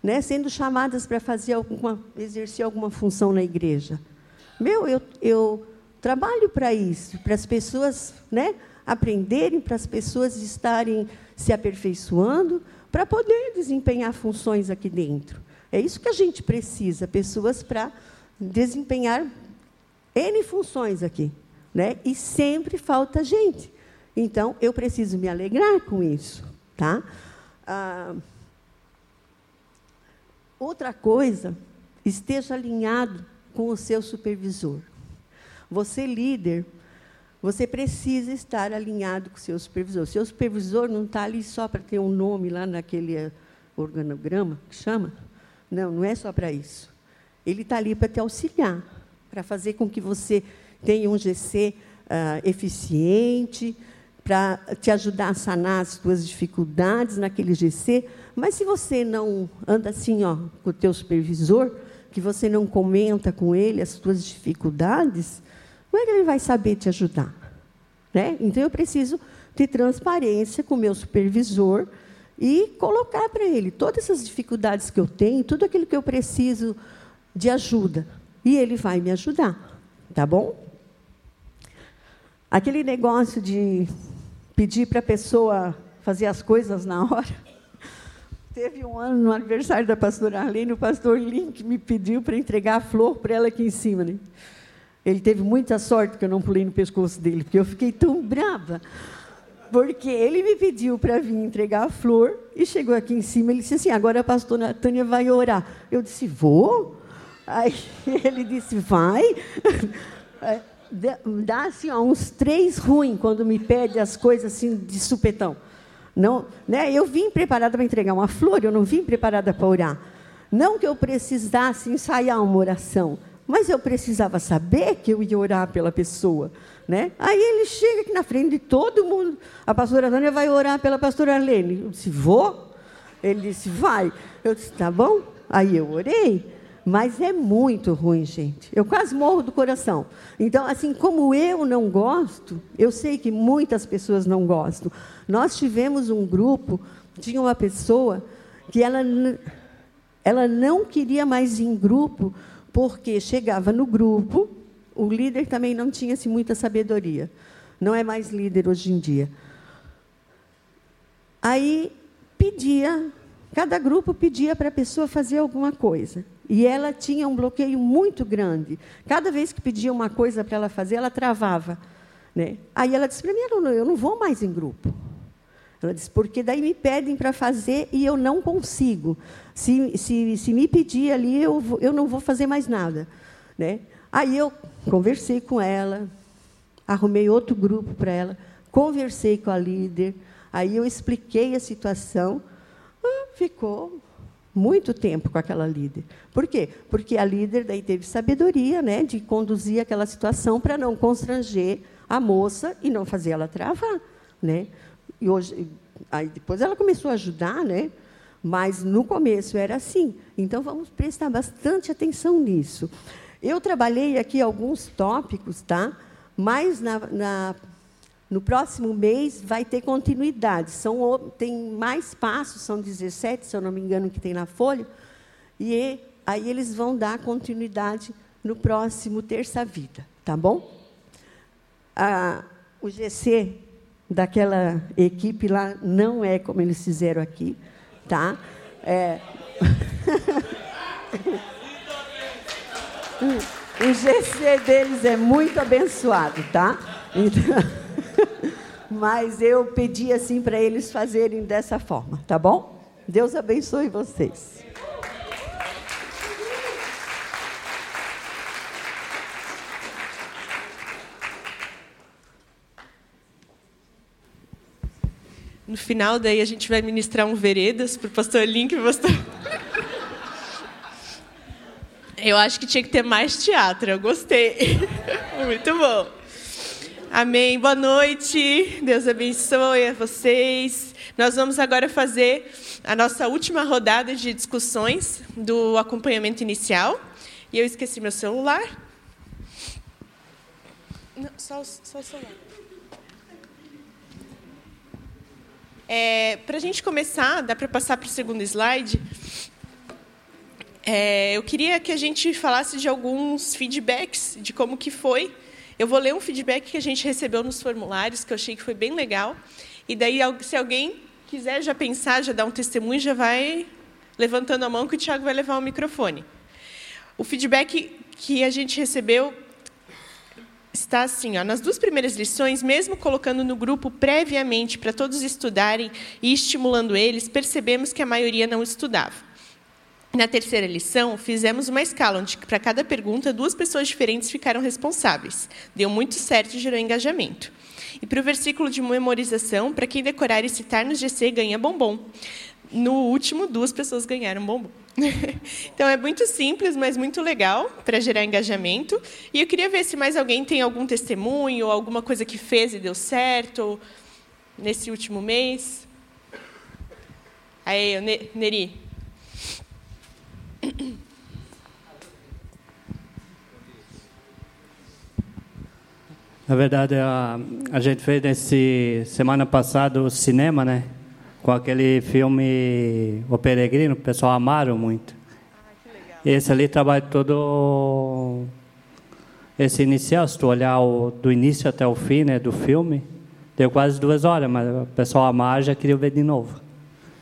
Speaker 3: né, sendo chamadas para fazer alguma, exercer alguma função na igreja. Meu, eu, eu trabalho para isso, para as pessoas né, aprenderem, para as pessoas estarem se aperfeiçoando, para poder desempenhar funções aqui dentro. É isso que a gente precisa, pessoas para desempenhar N funções aqui. Né? E sempre falta gente. Então, eu preciso me alegrar com isso. Tá? Ah, outra coisa, esteja alinhado com o seu supervisor. Você, líder, você precisa estar alinhado com o seu supervisor. O seu supervisor não está ali só para ter um nome lá naquele organograma que chama. Não, não é só para isso. Ele está ali para te auxiliar, para fazer com que você tenha um GC ah, eficiente, para te ajudar a sanar as tuas dificuldades naquele GC. Mas se você não anda assim, ó, com o teu supervisor, que você não comenta com ele as tuas dificuldades, como é que ele vai saber te ajudar? Né? Então eu preciso de transparência com o meu supervisor e colocar para ele todas essas dificuldades que eu tenho, tudo aquilo que eu preciso de ajuda. E ele vai me ajudar, tá bom? Aquele negócio de pedir para a pessoa fazer as coisas na hora. Teve um ano, no aniversário da pastora Arlene, o pastor Link me pediu para entregar a flor para ela aqui em cima. Né? Ele teve muita sorte que eu não pulei no pescoço dele, porque eu fiquei tão brava. Porque ele me pediu para vir entregar a flor e chegou aqui em cima. Ele disse assim: agora a pastora Tânia vai orar. Eu disse: vou. Aí ele disse: vai. É, dá assim, ó, uns três ruins quando me pede as coisas assim de supetão. Não, né? Eu vim preparada para entregar uma flor, eu não vim preparada para orar. Não que eu precisasse ensaiar uma oração, mas eu precisava saber que eu ia orar pela pessoa. Né? Aí ele chega aqui na frente de todo mundo. A pastora Tânia vai orar pela pastora Arlene. Eu disse, vou? Ele disse, vai. Eu disse, tá bom. Aí eu orei. Mas é muito ruim, gente. Eu quase morro do coração. Então, assim como eu não gosto, eu sei que muitas pessoas não gostam. Nós tivemos um grupo, tinha uma pessoa que ela, ela não queria mais ir em grupo, porque chegava no grupo, o líder também não tinha assim, muita sabedoria. Não é mais líder hoje em dia. Aí pedia, cada grupo pedia para a pessoa fazer alguma coisa. E ela tinha um bloqueio muito grande. Cada vez que pedia uma coisa para ela fazer, ela travava. Né? Aí ela disse para mim: eu não, eu não vou mais em grupo. Ela disse, porque daí me pedem para fazer e eu não consigo. Se, se, se me pedir ali, eu, eu não vou fazer mais nada. Né? Aí eu conversei com ela, arrumei outro grupo para ela, conversei com a líder, aí eu expliquei a situação. Ah, ficou muito tempo com aquela líder. Por quê? Porque a líder daí teve sabedoria né, de conduzir aquela situação para não constranger a moça e não fazer ela travar. Né? E hoje, aí depois ela começou a ajudar, né? Mas no começo era assim. Então vamos prestar bastante atenção nisso. Eu trabalhei aqui alguns tópicos, tá? mas na, na no próximo mês vai ter continuidade. São, tem mais passos, são 17, se eu não me engano, que tem na folha. E aí eles vão dar continuidade no próximo Terça Vida, tá bom? Ah, o GC daquela equipe lá não é como eles fizeram aqui, tá? É... o GC deles é muito abençoado, tá? Então... Mas eu pedi assim para eles fazerem dessa forma, tá bom? Deus abençoe vocês.
Speaker 4: No final, daí a gente vai ministrar um veredas para o pastor Link e pastor. Eu acho que tinha que ter mais teatro, eu gostei. Muito bom. Amém. Boa noite. Deus abençoe a vocês. Nós vamos agora fazer a nossa última rodada de discussões do acompanhamento inicial. E eu esqueci meu celular. Não, só, só o celular. É, para a gente começar, dá para passar para o segundo slide. É, eu queria que a gente falasse de alguns feedbacks de como que foi eu vou ler um feedback que a gente recebeu nos formulários, que eu achei que foi bem legal. E daí, se alguém quiser já pensar, já dar um testemunho, já vai levantando a mão que o Tiago vai levar o microfone. O feedback que a gente recebeu está assim, ó, nas duas primeiras lições, mesmo colocando no grupo previamente para todos estudarem e estimulando eles, percebemos que a maioria não estudava. Na terceira lição, fizemos uma escala, onde para cada pergunta, duas pessoas diferentes ficaram responsáveis. Deu muito certo e gerou engajamento. E para o versículo de memorização, para quem decorar e citar no GC, ganha bombom. No último, duas pessoas ganharam bombom. então é muito simples, mas muito legal para gerar engajamento. E eu queria ver se mais alguém tem algum testemunho, alguma coisa que fez e deu certo nesse último mês. Aí, Neri.
Speaker 5: Na verdade, a, a gente fez nesse semana passada o cinema, né? Com aquele filme O Peregrino, o pessoal amaram muito. Ah, Esse ali trabalha todo esse inicial, se tu olhar o, do início até o fim né, do filme, deu quase duas horas, mas o pessoal amar já queria ver de novo.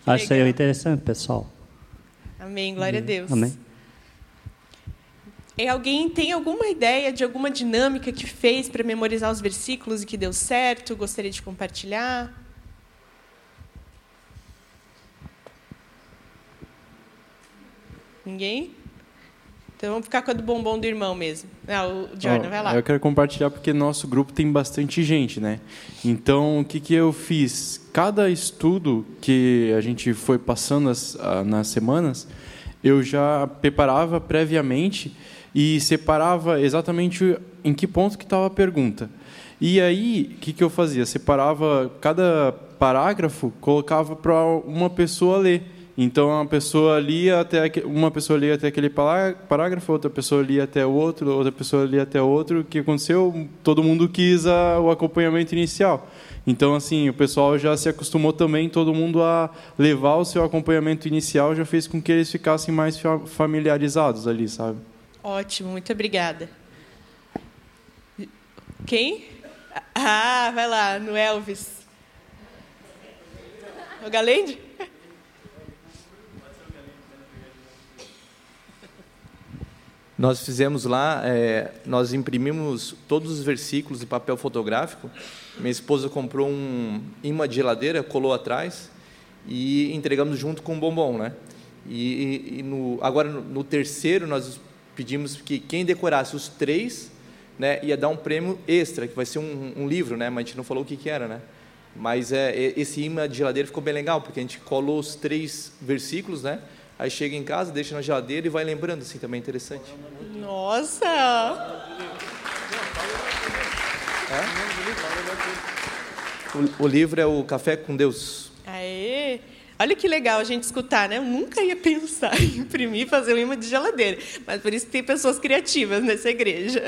Speaker 5: Acho que seria interessante, pessoal.
Speaker 4: Amém, glória a Deus.
Speaker 5: Amém.
Speaker 4: E alguém tem alguma ideia de alguma dinâmica que fez para memorizar os versículos e que deu certo? Gostaria de compartilhar? Ninguém? Então vamos ficar com a do bombom do irmão mesmo. Ah, o Jordan, vai lá.
Speaker 6: Eu quero compartilhar porque nosso grupo tem bastante gente, né? Então, o que, que eu fiz? Cada estudo que a gente foi passando as, nas semanas, eu já preparava previamente e separava exatamente em que ponto que estava a pergunta. E aí, o que, que eu fazia? Separava cada parágrafo, colocava para uma pessoa ler. Então, uma pessoa lia até uma pessoa lia até aquele pará- parágrafo, outra pessoa lia até outro, outra pessoa lia até outro. O que aconteceu? Todo mundo quis a- o acompanhamento inicial. Então, assim, o pessoal já se acostumou também, todo mundo a levar o seu acompanhamento inicial, já fez com que eles ficassem mais fa- familiarizados ali, sabe?
Speaker 4: Ótimo, muito obrigada. Quem? Ah, vai lá, no Elvis. O Galende?
Speaker 7: Nós fizemos lá, é, nós imprimimos todos os versículos em papel fotográfico. Minha esposa comprou um imã de geladeira, colou atrás e entregamos junto com o bombom, né? E, e- no, agora no, no terceiro nós pedimos que quem decorasse os três, né, ia dar um prêmio extra, que vai ser um, um livro, né? Mas a gente não falou o que, que era, né? Mas é, e- esse imã de geladeira ficou bem legal, porque a gente colou os três versículos, né? Aí chega em casa, deixa na geladeira e vai lembrando, assim, também é interessante.
Speaker 4: Nossa!
Speaker 7: O, o livro é o Café com Deus.
Speaker 4: Aê! Olha que legal a gente escutar, né? Eu nunca ia pensar em imprimir e fazer um imã de geladeira. Mas por isso que tem pessoas criativas nessa igreja.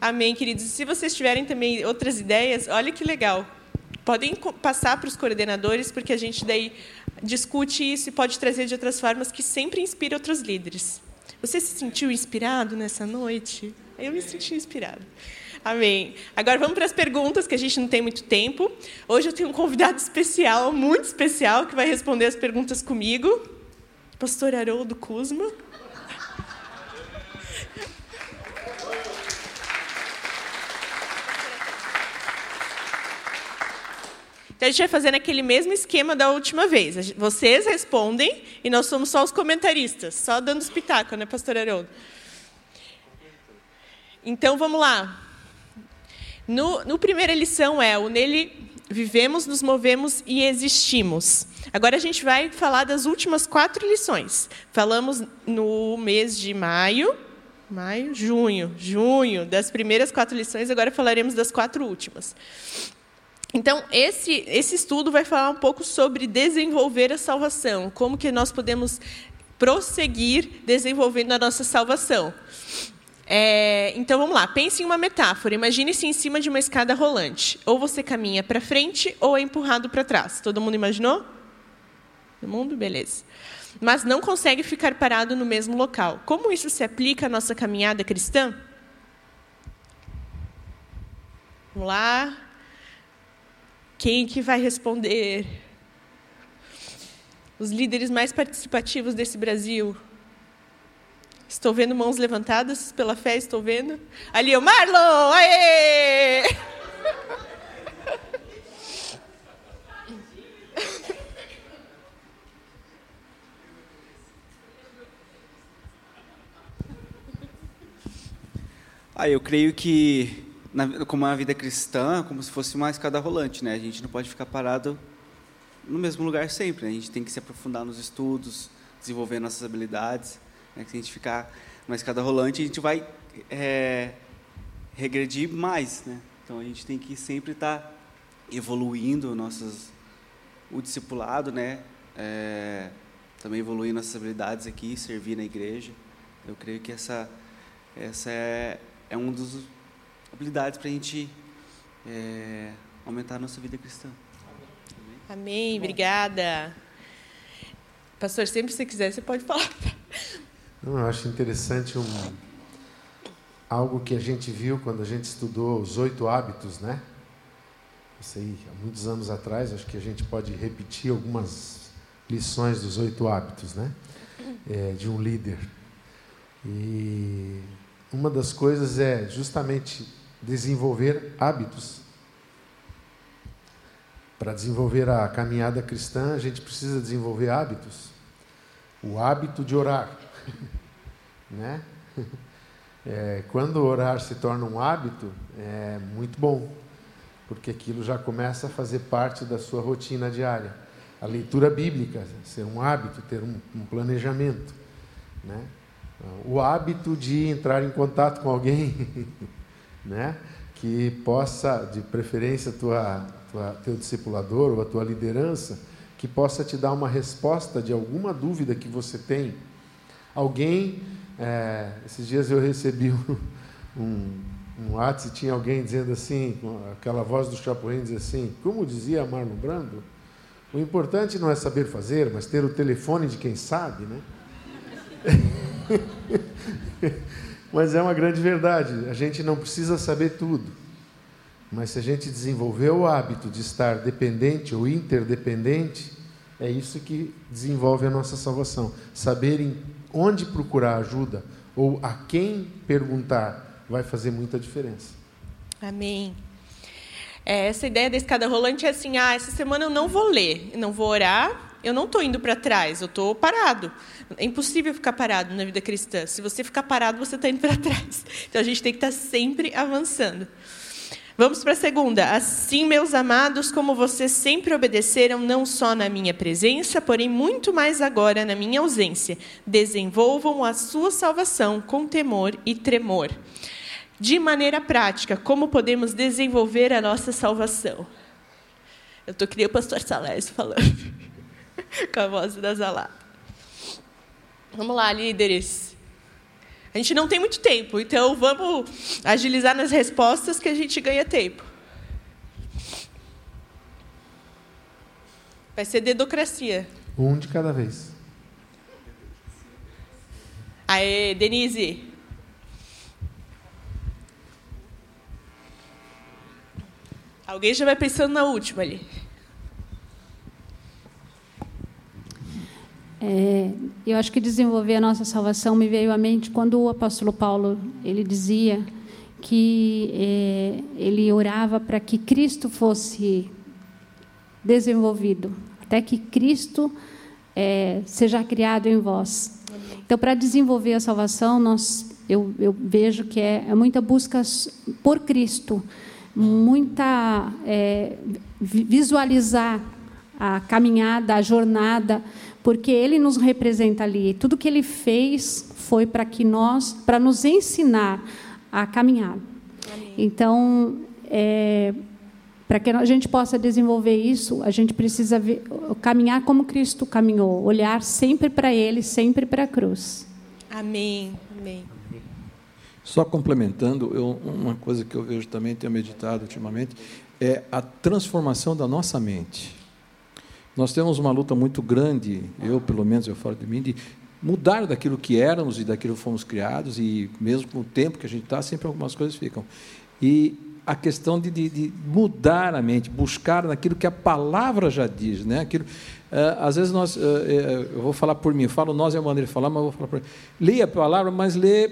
Speaker 4: Amém, queridos. Se vocês tiverem também outras ideias, olha que legal. Podem passar para os coordenadores, porque a gente daí discute isso e pode trazer de outras formas que sempre inspira outros líderes. Você se sentiu inspirado nessa noite? Eu me senti inspirado. Amém. Agora vamos para as perguntas, que a gente não tem muito tempo. Hoje eu tenho um convidado especial, muito especial, que vai responder as perguntas comigo. Pastor Haroldo Kuzma. Então a gente vai fazer naquele mesmo esquema da última vez. Vocês respondem e nós somos só os comentaristas, só dando espetáculo, né, pastor Haroldo? Então vamos lá. No, no primeira lição é o nele vivemos, nos movemos e existimos. Agora a gente vai falar das últimas quatro lições. Falamos no mês de maio, maio, junho, junho das primeiras quatro lições. Agora falaremos das quatro últimas. Então, esse, esse estudo vai falar um pouco sobre desenvolver a salvação, como que nós podemos prosseguir desenvolvendo a nossa salvação. É, então, vamos lá. Pense em uma metáfora. Imagine-se em cima de uma escada rolante. Ou você caminha para frente ou é empurrado para trás. Todo mundo imaginou? Todo mundo? Beleza. Mas não consegue ficar parado no mesmo local. Como isso se aplica à nossa caminhada cristã? Vamos lá. Quem que vai responder? Os líderes mais participativos desse Brasil. Estou vendo mãos levantadas pela fé, estou vendo. Ali, o Marlon! Aê!
Speaker 8: Ah, eu creio que, na, como a vida cristã, como se fosse uma escada rolante, né? A gente não pode ficar parado no mesmo lugar sempre. Né? A gente tem que se aprofundar nos estudos, desenvolver nossas habilidades. Né? Se a gente ficar numa escada rolante, a gente vai é, regredir mais, né? Então a gente tem que sempre estar evoluindo nossas, o discipulado, né? É, também evoluir nossas habilidades aqui, servir na igreja. Eu creio que essa essa é, é uma das habilidades para a gente é, aumentar a nossa vida cristã.
Speaker 4: Amém, obrigada. Pastor, sempre que você quiser, você pode falar.
Speaker 9: Não, eu acho interessante um, algo que a gente viu quando a gente estudou os oito hábitos, né? Isso aí, há muitos anos atrás, acho que a gente pode repetir algumas lições dos oito hábitos, né? É, de um líder. E uma das coisas é justamente desenvolver hábitos. Para desenvolver a caminhada cristã, a gente precisa desenvolver hábitos. O hábito de orar, né? É, quando orar se torna um hábito, é muito bom, porque aquilo já começa a fazer parte da sua rotina diária. A leitura bíblica, ser um hábito, ter um, um planejamento. Né? O hábito de entrar em contato com alguém, né? que possa, de preferência, tua, tua, teu discipulador ou a tua liderança, que possa te dar uma resposta de alguma dúvida que você tem. Alguém é, esses dias eu recebi um, um, um WhatsApp tinha alguém dizendo assim, aquela voz do Chapolin diz assim, como dizia Marlon Brando, o importante não é saber fazer, mas ter o telefone de quem sabe, né? mas é uma grande verdade, a gente não precisa saber tudo. Mas se a gente desenvolver o hábito de estar dependente ou interdependente, é isso que desenvolve a nossa salvação. Saber onde procurar ajuda ou a quem perguntar vai fazer muita diferença.
Speaker 4: Amém. É, essa ideia da escada rolante é assim: ah, essa semana eu não vou ler, não vou orar, eu não estou indo para trás, eu estou parado. É impossível ficar parado na vida cristã. Se você ficar parado, você está indo para trás. Então a gente tem que estar tá sempre avançando. Vamos para a segunda. Assim, meus amados, como vocês sempre obedeceram, não só na minha presença, porém muito mais agora na minha ausência, desenvolvam a sua salvação com temor e tremor. De maneira prática, como podemos desenvolver a nossa salvação? Eu estou nem o pastor Salésio falando, com a voz da Zalá. Vamos lá, líderes. A gente não tem muito tempo, então vamos agilizar nas respostas que a gente ganha tempo. Vai ser dedocracia.
Speaker 9: Um de cada vez.
Speaker 4: Aê, Denise. Alguém já vai pensando na última ali.
Speaker 10: É, eu acho que desenvolver a nossa salvação me veio à mente quando o apóstolo Paulo ele dizia que é, ele orava para que Cristo fosse desenvolvido, até que Cristo é, seja criado em vós. Então, para desenvolver a salvação, nós, eu, eu vejo que é, é, muita busca por Cristo, muita é, visualizar a caminhada, a jornada, porque ele nos representa ali. Tudo que ele fez foi para que nós, para nos ensinar a caminhar. Amém. Então, é, para que a gente possa desenvolver isso, a gente precisa ver, caminhar como Cristo caminhou, olhar sempre para Ele, sempre para a cruz.
Speaker 4: Amém. Amém.
Speaker 11: Só complementando, eu, uma coisa que eu vejo também, tenho meditado ultimamente, é a transformação da nossa mente. Nós temos uma luta muito grande, eu pelo menos eu falo de mim, de mudar daquilo que éramos e daquilo que fomos criados, e mesmo com o tempo que a gente está, sempre algumas coisas ficam. E a questão de, de, de, mudar a mente, buscar naquilo que a palavra já diz. Né? Aquilo, uh, às vezes nós, uh, eu vou falar por mim, eu falo nós é uma maneira de falar, mas eu vou falar por mim. Leia a palavra, mas lê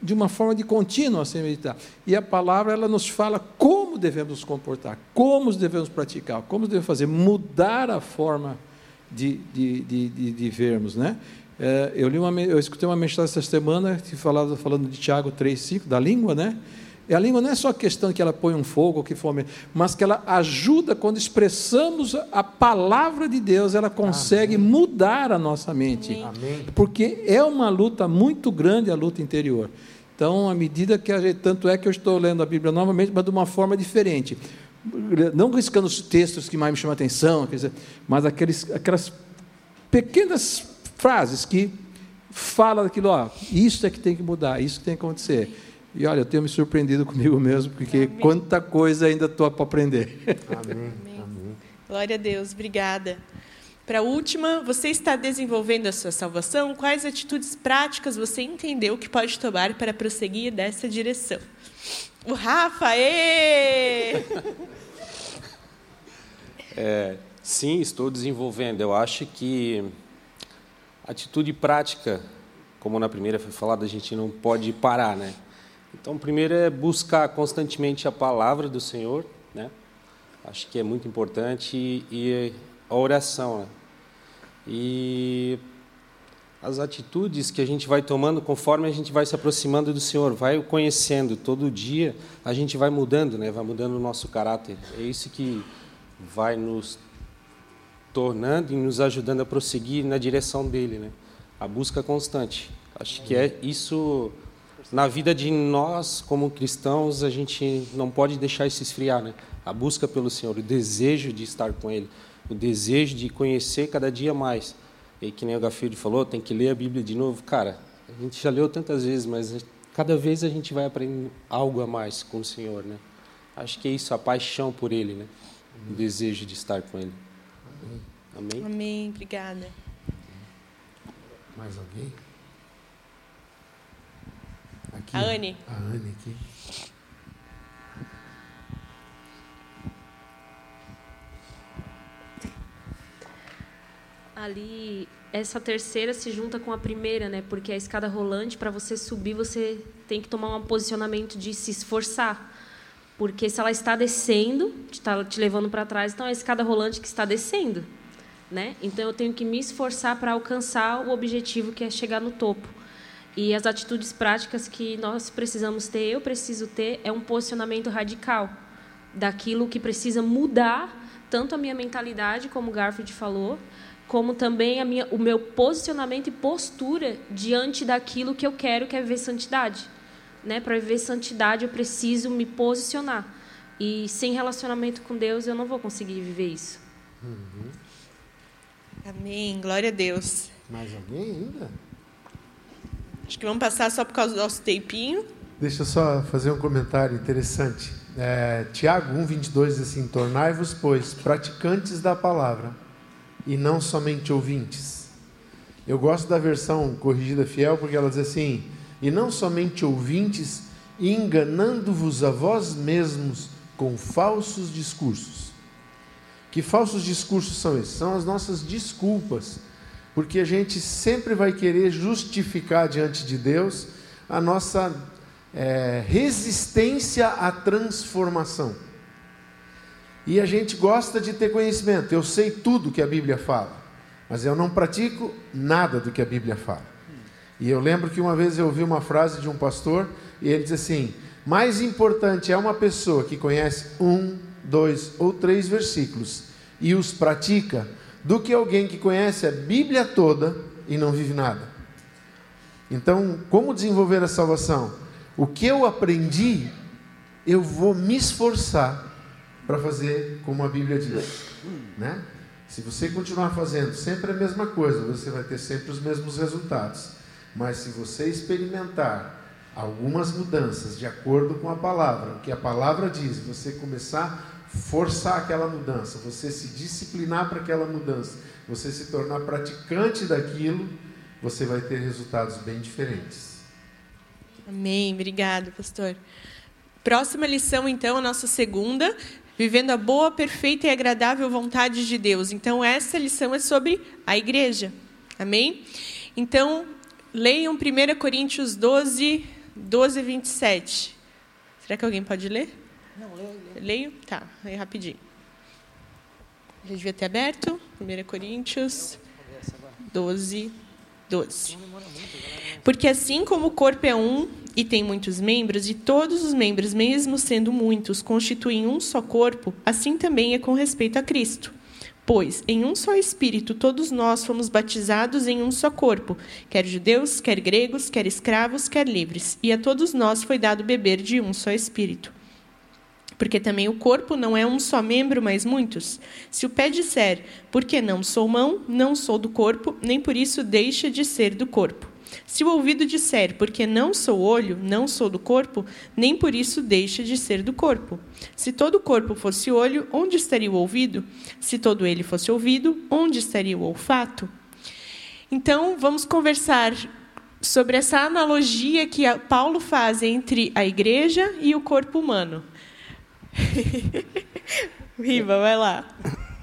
Speaker 11: de uma forma de contínua sem meditar. E a palavra ela nos fala como devemos nos comportar, como devemos praticar, como devemos fazer, mudar a forma de, de, de, de, de vermos. Né? É, eu, li uma, eu escutei uma mensagem essa semana que falava, falando de Tiago 3,5, da língua, né? E a língua não é só a questão que ela põe um fogo, que fome, mas que ela ajuda quando expressamos a palavra de Deus, ela consegue Amém. mudar a nossa mente. Amém. Porque é uma luta muito grande a luta interior. Então, à medida que a gente, tanto é que eu estou lendo a Bíblia novamente, mas de uma forma diferente. Não riscando os textos que mais me chamam a atenção, mas aqueles, aquelas pequenas frases que falam daquilo, ó, isso é que tem que mudar, isso que tem que acontecer. E olha, eu tenho me surpreendido comigo mesmo, porque Amém. quanta coisa ainda estou para aprender.
Speaker 4: Amém. Amém. Glória a Deus, obrigada. Para a última, você está desenvolvendo a sua salvação? Quais atitudes práticas você entendeu que pode tomar para prosseguir dessa direção? O Rafa, ê!
Speaker 12: É, sim, estou desenvolvendo. Eu acho que atitude prática, como na primeira foi falado, a gente não pode parar, né? Então, primeiro é buscar constantemente a palavra do Senhor, né? Acho que é muito importante e, e a oração. Né? E as atitudes que a gente vai tomando conforme a gente vai se aproximando do Senhor, vai o conhecendo todo dia, a gente vai mudando, né? Vai mudando o nosso caráter. É isso que vai nos tornando e nos ajudando a prosseguir na direção dele, né? A busca constante. Acho que é isso na vida de nós como cristãos, a gente não pode deixar isso esfriar, né? A busca pelo Senhor, o desejo de estar com ele o desejo de conhecer cada dia mais. E que nem o Gafilde falou, tem que ler a Bíblia de novo. Cara, a gente já leu tantas vezes, mas cada vez a gente vai aprendendo algo a mais com o Senhor, né? Acho que é isso, a paixão por Ele, né? O desejo de estar com Ele. Amém?
Speaker 4: Amém. Obrigada.
Speaker 9: Mais alguém? Aqui,
Speaker 4: a Anne.
Speaker 9: A Anne aqui.
Speaker 13: Ali essa terceira se junta com a primeira, né? Porque a escada rolante para você subir, você tem que tomar um posicionamento de se esforçar. Porque se ela está descendo, está te levando para trás, então é a escada rolante que está descendo, né? Então eu tenho que me esforçar para alcançar o objetivo que é chegar no topo. E as atitudes práticas que nós precisamos ter, eu preciso ter, é um posicionamento radical daquilo que precisa mudar tanto a minha mentalidade, como o Garfield falou, como também a minha, o meu posicionamento e postura diante daquilo que eu quero, que é viver santidade. Né? Para viver santidade, eu preciso me posicionar. E sem relacionamento com Deus, eu não vou conseguir viver isso.
Speaker 4: Uhum. Amém. Glória a Deus.
Speaker 9: Mais alguém ainda?
Speaker 4: Acho que vamos passar só por causa do nosso tempinho.
Speaker 9: Deixa eu só fazer um comentário interessante. É, Tiago 1,22 diz assim: Tornai-vos, pois, praticantes da palavra e não somente ouvintes. Eu gosto da versão corrigida fiel porque ela diz assim: e não somente ouvintes, enganando-vos a vós mesmos com falsos discursos. Que falsos discursos são esses? São as nossas desculpas, porque a gente sempre vai querer justificar diante de Deus a nossa é, resistência à transformação. E a gente gosta de ter conhecimento. Eu sei tudo que a Bíblia fala, mas eu não pratico nada do que a Bíblia fala. E eu lembro que uma vez eu ouvi uma frase de um pastor e ele diz assim: mais importante é uma pessoa que conhece um, dois ou três versículos e os pratica do que alguém que conhece a Bíblia toda e não vive nada. Então, como desenvolver a salvação? O que eu aprendi, eu vou me esforçar para fazer como a Bíblia diz, né? Se você continuar fazendo sempre a mesma coisa, você vai ter sempre os mesmos resultados. Mas se você experimentar algumas mudanças de acordo com a palavra, o que a palavra diz, você começar a forçar aquela mudança, você se disciplinar para aquela mudança, você se tornar praticante daquilo, você vai ter resultados bem diferentes.
Speaker 4: Amém. Obrigado, pastor. Próxima lição, então, a nossa segunda, vivendo a boa, perfeita e agradável vontade de Deus. Então, essa lição é sobre a igreja. Amém? Então, leiam 1 Coríntios 12, 12 e 27. Será que alguém pode ler?
Speaker 14: Não, leio. leio.
Speaker 4: Leio? Tá, aí rapidinho. Já devia ter aberto. 1 Coríntios 12, 12. Porque assim como o corpo é um e tem muitos membros, e todos os membros, mesmo sendo muitos, constituem um só corpo, assim também é com respeito a Cristo. Pois, em um só Espírito, todos nós fomos batizados em um só corpo, quer judeus, quer gregos, quer escravos, quer livres, e a todos nós foi dado beber de um só Espírito. Porque também o corpo não é um só membro, mas muitos. Se o pé disser, porque não sou mão, não sou do corpo, nem por isso deixa de ser do corpo. Se o ouvido disser, porque não sou olho, não sou do corpo, nem por isso deixa de ser do corpo. Se todo o corpo fosse olho, onde estaria o ouvido? Se todo ele fosse ouvido, onde estaria o olfato? Então, vamos conversar sobre essa analogia que Paulo faz entre a igreja e o corpo humano. Riva, vai lá.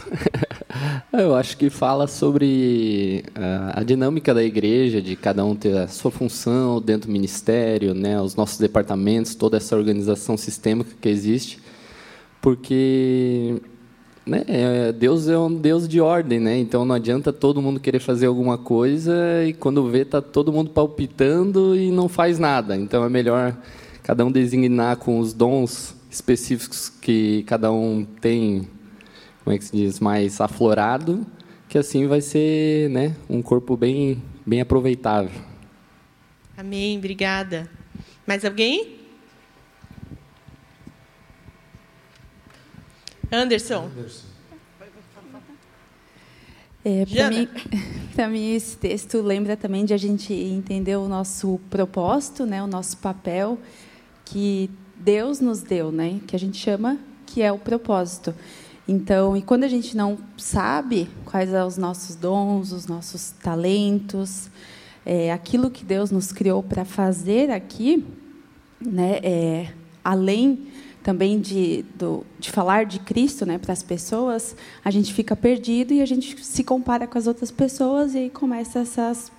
Speaker 14: Eu acho que fala sobre a, a dinâmica da igreja, de cada um ter a sua função dentro do ministério, né, os nossos departamentos, toda essa organização sistêmica que existe, porque né, é, Deus é um Deus de ordem, né? Então não adianta todo mundo querer fazer alguma coisa e quando vê tá todo mundo palpitando e não faz nada. Então é melhor cada um designar com os dons específicos que cada um tem como é que se diz, mais aflorado, que assim vai ser né, um corpo bem, bem aproveitável.
Speaker 4: Amém, obrigada. Mais alguém? Anderson. Anderson.
Speaker 1: É, para mim, mim, esse texto lembra também de a gente entender o nosso propósito, né, o nosso papel que Deus nos deu, né, que a gente chama que é o propósito. Então, e quando a gente não sabe quais são os nossos dons, os nossos talentos, é, aquilo que Deus nos criou para fazer aqui, né, é, além também de, do, de falar de Cristo né, para as pessoas, a gente fica perdido e a gente se compara com as outras pessoas e aí começa essas,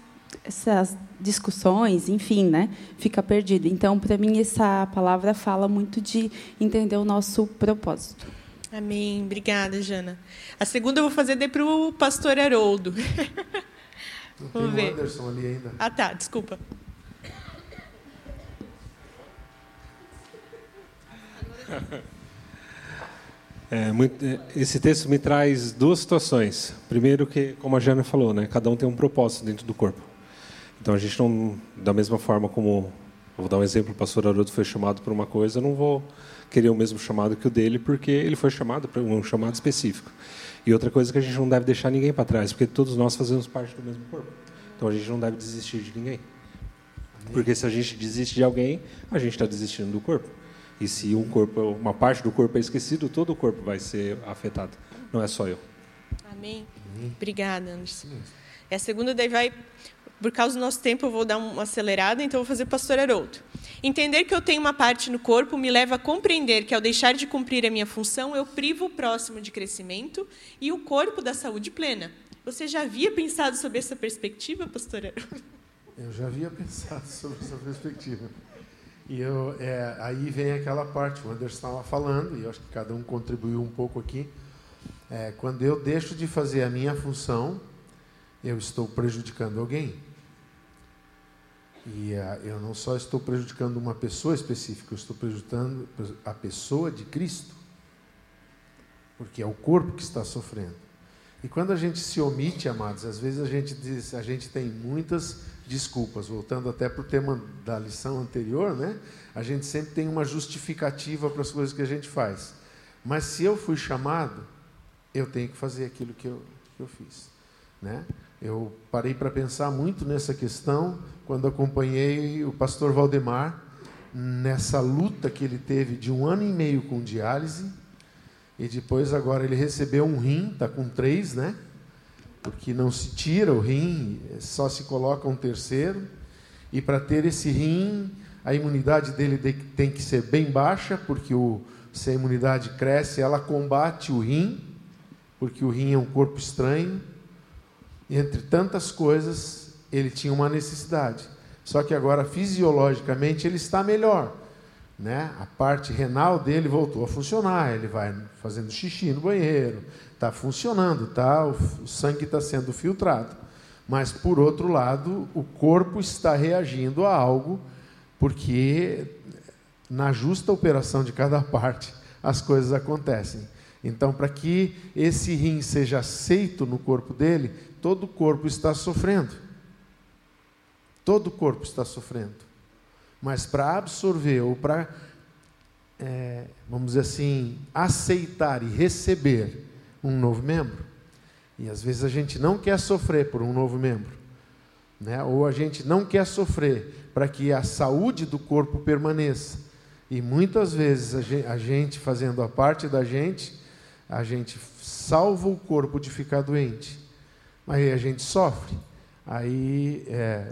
Speaker 1: essas discussões, enfim, né, fica perdido. Então, para mim, essa palavra fala muito de entender o nosso propósito.
Speaker 4: Amém. Obrigada, Jana. A segunda eu vou fazer para o pastor Haroldo.
Speaker 9: Não Vamos tem ver. o Anderson ali ainda.
Speaker 4: Ah, tá. Desculpa.
Speaker 15: É, muito, é, esse texto me traz duas situações. Primeiro que, como a Jana falou, né, cada um tem um propósito dentro do corpo. Então a gente não, da mesma forma como, vou dar um exemplo, o pastor Haroldo foi chamado por uma coisa, eu não vou querer o mesmo chamado que o dele, porque ele foi chamado para um chamado específico. E outra coisa que a gente não deve deixar ninguém para trás, porque todos nós fazemos parte do mesmo corpo. Então a gente não deve desistir de ninguém. Porque se a gente desiste de alguém, a gente está desistindo do corpo. E se um corpo, uma parte do corpo é esquecido, todo o corpo vai ser afetado. Não é só eu.
Speaker 4: Amém. Obrigada, Anderson. E a segunda daí vai por causa do nosso tempo, eu vou dar uma acelerada, então vou fazer pastor Haroldo. Entender que eu tenho uma parte no corpo me leva a compreender que, ao deixar de cumprir a minha função, eu privo o próximo de crescimento e o corpo da saúde plena. Você já havia pensado sobre essa perspectiva, pastor Haroldo?
Speaker 9: Eu já havia pensado sobre essa perspectiva. E eu, é, aí vem aquela parte, o Anderson estava falando, e eu acho que cada um contribuiu um pouco aqui. É, quando eu deixo de fazer a minha função, eu estou prejudicando alguém. E uh, eu não só estou prejudicando uma pessoa específica, eu estou prejudicando a pessoa de Cristo. Porque é o corpo que está sofrendo. E quando a gente se omite, amados, às vezes a gente diz, a gente tem muitas desculpas, voltando até para o tema da lição anterior, né? A gente sempre tem uma justificativa para as coisas que a gente faz. Mas se eu fui chamado, eu tenho que fazer aquilo que eu, que eu fiz, né? Eu parei para pensar muito nessa questão quando acompanhei o pastor Valdemar nessa luta que ele teve de um ano e meio com diálise e depois agora ele recebeu um rim, está com três, né? Porque não se tira o rim, só se coloca um terceiro. E para ter esse rim, a imunidade dele tem que ser bem baixa, porque o, se a imunidade cresce, ela combate o rim, porque o rim é um corpo estranho entre tantas coisas, ele tinha uma necessidade. Só que agora, fisiologicamente, ele está melhor. Né? A parte renal dele voltou a funcionar, ele vai fazendo xixi no banheiro, está funcionando, tá? o, o sangue está sendo filtrado. Mas, por outro lado, o corpo está reagindo a algo, porque na justa operação de cada parte as coisas acontecem. Então, para que esse rim seja aceito no corpo dele, todo o corpo está sofrendo. Todo o corpo está sofrendo. Mas para absorver ou para, é, vamos dizer assim, aceitar e receber um novo membro, e às vezes a gente não quer sofrer por um novo membro, né? ou a gente não quer sofrer para que a saúde do corpo permaneça. E muitas vezes a gente, fazendo a parte da gente, a gente salva o corpo de ficar doente, aí a gente sofre. Aí é,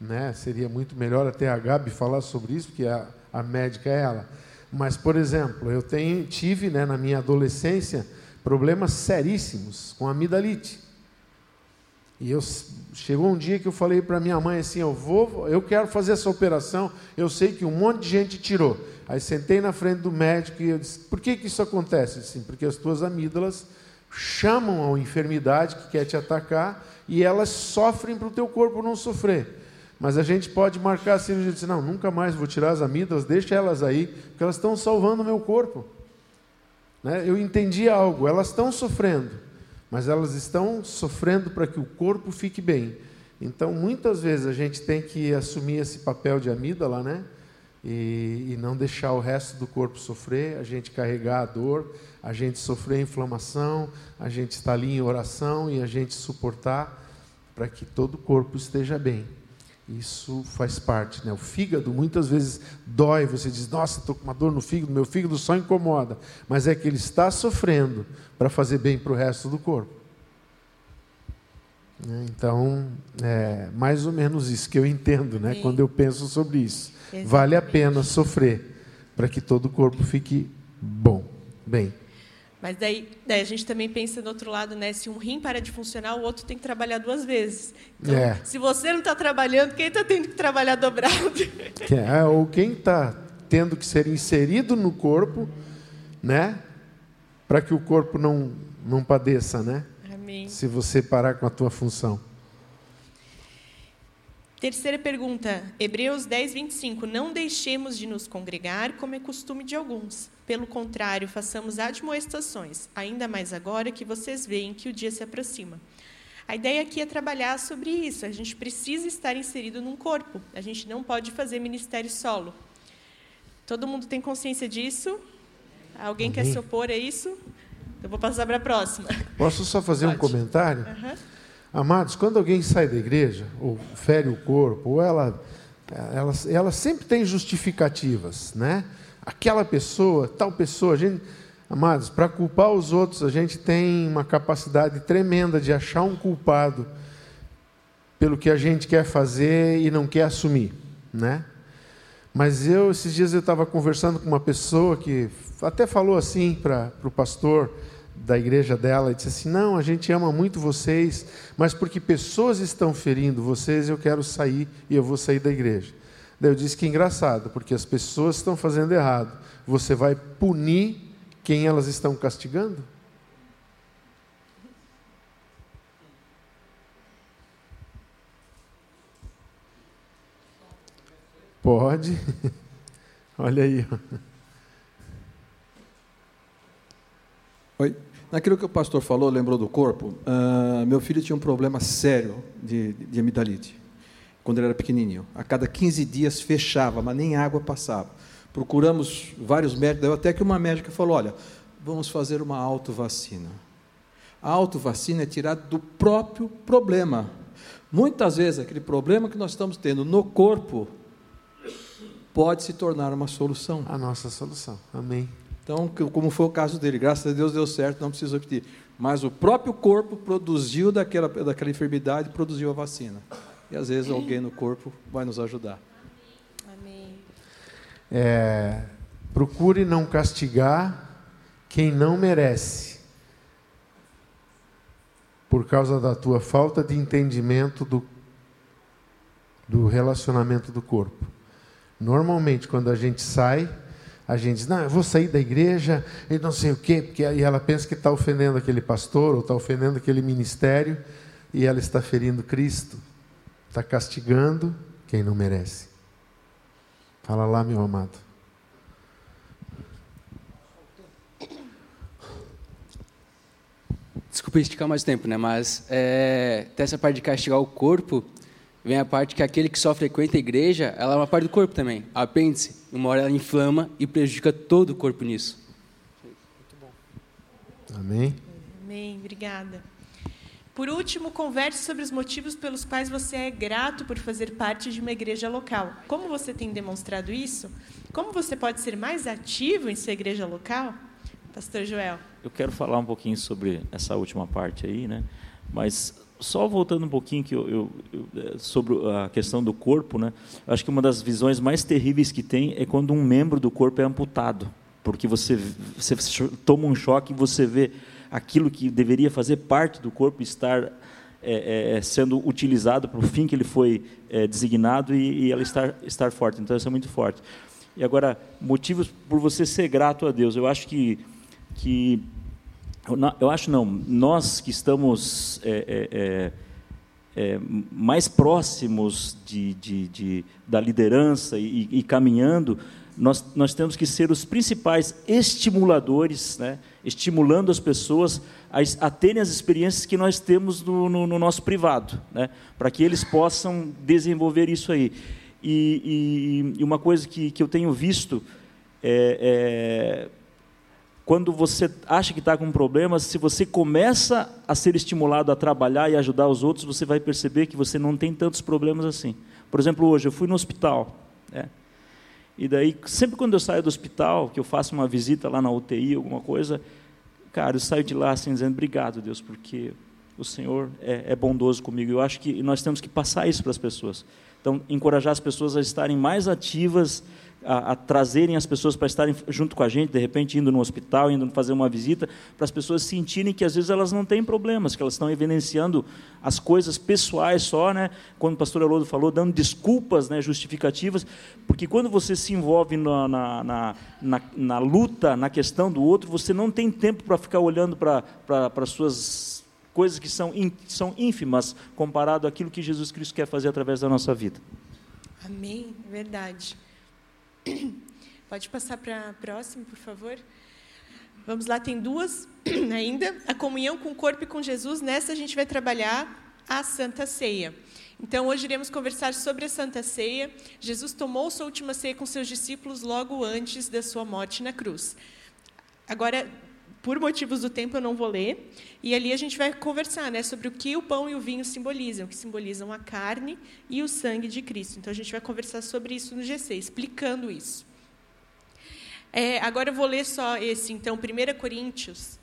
Speaker 9: né, seria muito melhor até a Gabi falar sobre isso, porque a, a médica é ela. Mas, por exemplo, eu tenho, tive né, na minha adolescência problemas seríssimos com amidalite. E eu chegou um dia que eu falei para minha mãe assim, eu vou, eu quero fazer essa operação. Eu sei que um monte de gente tirou. Aí sentei na frente do médico e eu disse: "Por que que isso acontece?" Assim, porque as tuas amígdalas chamam a enfermidade que quer te atacar e elas sofrem para o teu corpo não sofrer. Mas a gente pode marcar assim, a gente diz, não, nunca mais vou tirar as amígdalas, deixa elas aí, porque elas estão salvando o meu corpo. Né? Eu entendi algo, elas estão sofrendo, mas elas estão sofrendo para que o corpo fique bem. Então, muitas vezes a gente tem que assumir esse papel de amígdala, né? E, e, não deixar o resto do corpo sofrer, a gente carregar a dor, a gente sofrer a inflamação, a gente estar ali em oração e a gente suportar para que todo o corpo esteja bem. Isso faz parte, né? O fígado muitas vezes dói, você diz: "Nossa, estou com uma dor no fígado, meu fígado só incomoda", mas é que ele está sofrendo para fazer bem para o resto do corpo. Então, é mais ou menos isso que eu entendo, né? Quando eu penso sobre isso, Exatamente. vale a pena sofrer para que todo o corpo fique bom, bem.
Speaker 4: Mas daí, daí, a gente também pensa do outro lado, né? Se um rim para de funcionar, o outro tem que trabalhar duas vezes. Então, é. se você não está trabalhando, quem está tendo que trabalhar dobrado?
Speaker 9: É, ou quem está tendo que ser inserido no corpo, né? Para que o corpo não, não padeça, né?
Speaker 4: Amém.
Speaker 9: Se você parar com a tua função.
Speaker 4: Terceira pergunta, Hebreus 10, 25. Não deixemos de nos congregar, como é costume de alguns. Pelo contrário, façamos admoestações, ainda mais agora que vocês veem que o dia se aproxima. A ideia aqui é trabalhar sobre isso. A gente precisa estar inserido num corpo. A gente não pode fazer ministério solo. Todo mundo tem consciência disso? Alguém uhum. quer se opor a isso? Eu vou passar para a próxima.
Speaker 9: Posso só fazer pode. um comentário? Uhum. Amados, quando alguém sai da igreja, ou fere o corpo, ou ela, ela, ela sempre tem justificativas, né? Aquela pessoa, tal pessoa, gente, amados, para culpar os outros, a gente tem uma capacidade tremenda de achar um culpado pelo que a gente quer fazer e não quer assumir, né? Mas eu, esses dias eu estava conversando com uma pessoa que até falou assim para o pastor, da igreja dela e disse assim: Não, a gente ama muito vocês, mas porque pessoas estão ferindo vocês, eu quero sair e eu vou sair da igreja. Daí eu disse que engraçado, porque as pessoas estão fazendo errado. Você vai punir quem elas estão castigando? Pode. Olha aí.
Speaker 11: Oi. Naquilo que o pastor falou, lembrou do corpo, uh, meu filho tinha um problema sério de, de amidalite, quando ele era pequenininho. A cada 15 dias fechava, mas nem água passava. Procuramos vários médicos, até que uma médica falou: olha, vamos fazer uma autovacina. A autovacina é tirada do próprio problema. Muitas vezes, aquele problema que nós estamos tendo no corpo pode se tornar uma solução.
Speaker 9: A nossa solução. Amém.
Speaker 11: Então, como foi o caso dele, graças a Deus deu certo, não preciso repetir. Mas o próprio corpo produziu daquela, daquela enfermidade, produziu a vacina. E às vezes alguém no corpo vai nos ajudar.
Speaker 4: Amém.
Speaker 9: É, procure não castigar quem não merece, por causa da tua falta de entendimento do, do relacionamento do corpo. Normalmente, quando a gente sai, a gente diz, não, eu vou sair da igreja e não sei o quê, porque aí ela pensa que está ofendendo aquele pastor ou está ofendendo aquele ministério e ela está ferindo Cristo, está castigando quem não merece. Fala lá, meu amado.
Speaker 16: Desculpa esticar mais tempo, né? Mas é, essa parte de castigar o corpo, vem a parte que aquele que só frequenta a igreja, ela é uma parte do corpo também. A apêndice, uma hora ela inflama e prejudica todo o corpo nisso.
Speaker 9: Amém.
Speaker 4: Amém, obrigada. Por último, converse sobre os motivos pelos quais você é grato por fazer parte de uma igreja local. Como você tem demonstrado isso? Como você pode ser mais ativo em sua igreja local? Pastor Joel.
Speaker 17: Eu quero falar um pouquinho sobre essa última parte aí, né? Mas só voltando um pouquinho que eu, eu, eu, sobre a questão do corpo, né? Acho que uma das visões mais terríveis que tem é quando um membro do corpo é amputado, porque você, você toma um choque e você vê aquilo que deveria fazer parte do corpo estar é, é, sendo utilizado para o fim que ele foi é, designado e, e, ela estar estar forte. Então isso é muito forte. E agora motivos por você ser grato a Deus. Eu acho que que eu acho não, nós que estamos é, é, é, é, mais próximos de, de, de da liderança e, e, caminhando, nós, nós temos que ser os principais estimuladores, né, estimulando as pessoas a, a terem as experiências que nós temos no, no, no nosso privado, né, para que eles possam desenvolver isso aí. E, e, e uma coisa que, que eu tenho visto é, é quando você acha que está com problemas, se você começa a ser estimulado a trabalhar e ajudar os outros, você vai perceber que você não tem tantos problemas assim. Por exemplo, hoje eu fui no hospital, né? e daí sempre quando eu saio do hospital, que eu faço uma visita lá na UTI, alguma coisa, cara, eu saio de lá assim dizendo obrigado Deus, porque o Senhor é, é bondoso comigo. Eu acho que nós temos que passar isso para as pessoas. Então, encorajar as pessoas a estarem mais ativas a, a trazerem as pessoas para estarem junto com a gente, de repente indo no hospital, indo fazer uma visita, para as pessoas sentirem que às vezes elas não têm problemas, que elas estão evidenciando as coisas pessoais só, né? Quando o pastor Haroldo falou, dando desculpas, né, justificativas, porque quando você se envolve na, na, na, na, na luta, na questão do outro, você não tem tempo para ficar olhando para as suas coisas que são, são ínfimas comparado àquilo que Jesus Cristo quer fazer através da nossa vida.
Speaker 4: Amém, verdade. Pode passar para a próxima, por favor. Vamos lá, tem duas ainda. A comunhão com o corpo e com Jesus. Nessa a gente vai trabalhar a Santa Ceia. Então, hoje iremos conversar sobre a Santa Ceia. Jesus tomou sua última ceia com seus discípulos logo antes da sua morte na cruz. Agora, por motivos do tempo, eu não vou ler. E ali a gente vai conversar né, sobre o que o pão e o vinho simbolizam, que simbolizam a carne e o sangue de Cristo. Então, a gente vai conversar sobre isso no GC, explicando isso. É, agora eu vou ler só esse, então, 1 Coríntios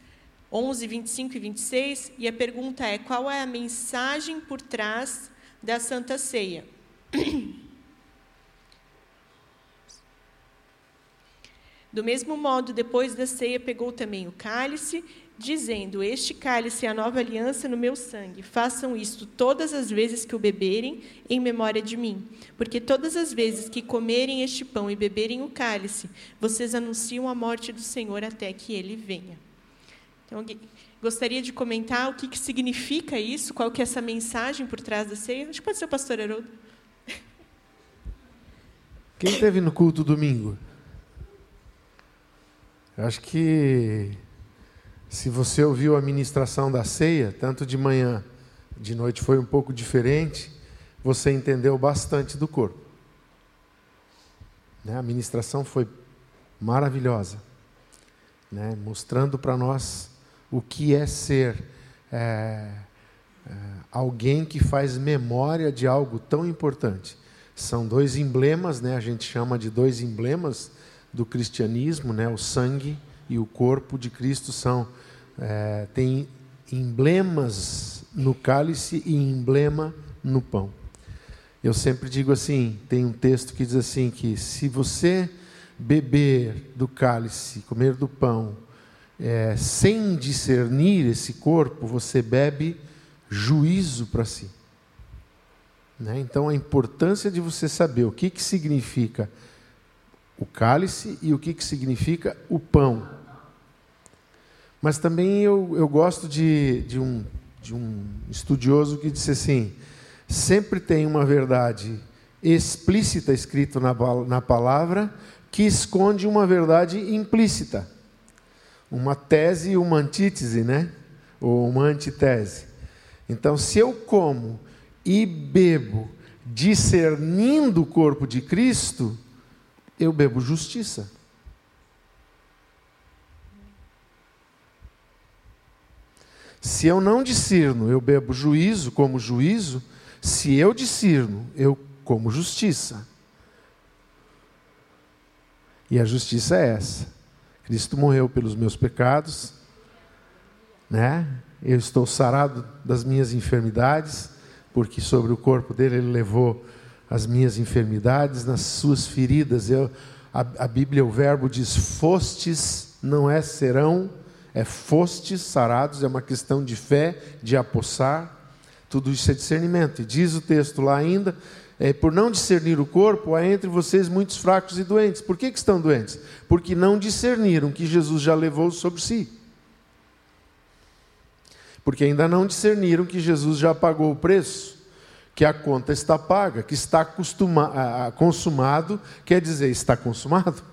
Speaker 4: 11, 25 e 26. E a pergunta é: qual é a mensagem por trás da Santa Ceia? Do mesmo modo, depois da ceia, pegou também o cálice, dizendo: Este cálice é a nova aliança no meu sangue. Façam isto todas as vezes que o beberem, em memória de mim. Porque todas as vezes que comerem este pão e beberem o cálice, vocês anunciam a morte do Senhor até que ele venha. Então, gostaria de comentar o que, que significa isso, qual que é essa mensagem por trás da ceia. Acho que pode ser o pastor Haroldo.
Speaker 9: Quem esteve no culto domingo? Eu acho que se você ouviu a ministração da ceia, tanto de manhã, de noite foi um pouco diferente, você entendeu bastante do corpo. Né? A ministração foi maravilhosa, né? mostrando para nós o que é ser é, é, alguém que faz memória de algo tão importante. São dois emblemas, né? a gente chama de dois emblemas do cristianismo, né? o sangue e o corpo de Cristo são é, tem emblemas no cálice e emblema no pão. Eu sempre digo assim, tem um texto que diz assim que se você beber do cálice, comer do pão, é, sem discernir esse corpo, você bebe juízo para si. Né? Então, a importância de você saber o que, que significa o cálice e o que, que significa o pão. Mas também eu, eu gosto de, de, um, de um estudioso que disse assim: sempre tem uma verdade explícita escrita na, na palavra que esconde uma verdade implícita. Uma tese e uma antítese, né? Ou uma antitese. Então, se eu como e bebo discernindo o corpo de Cristo, eu bebo justiça. Se eu não discerno, eu bebo juízo como juízo. Se eu discerno, eu como justiça. E a justiça é essa. Cristo morreu pelos meus pecados, né? Eu estou sarado das minhas enfermidades, porque sobre o corpo dele ele levou as minhas enfermidades, nas suas feridas. Eu, a, a Bíblia, o verbo diz: fostes, não é serão é fostes sarados, é uma questão de fé, de apossar, tudo isso é discernimento. E diz o texto lá ainda, é, por não discernir o corpo, há entre vocês muitos fracos e doentes. Por que, que estão doentes? Porque não discerniram que Jesus já levou sobre si. Porque ainda não discerniram que Jesus já pagou o preço, que a conta está paga, que está consumado, quer dizer, está consumado.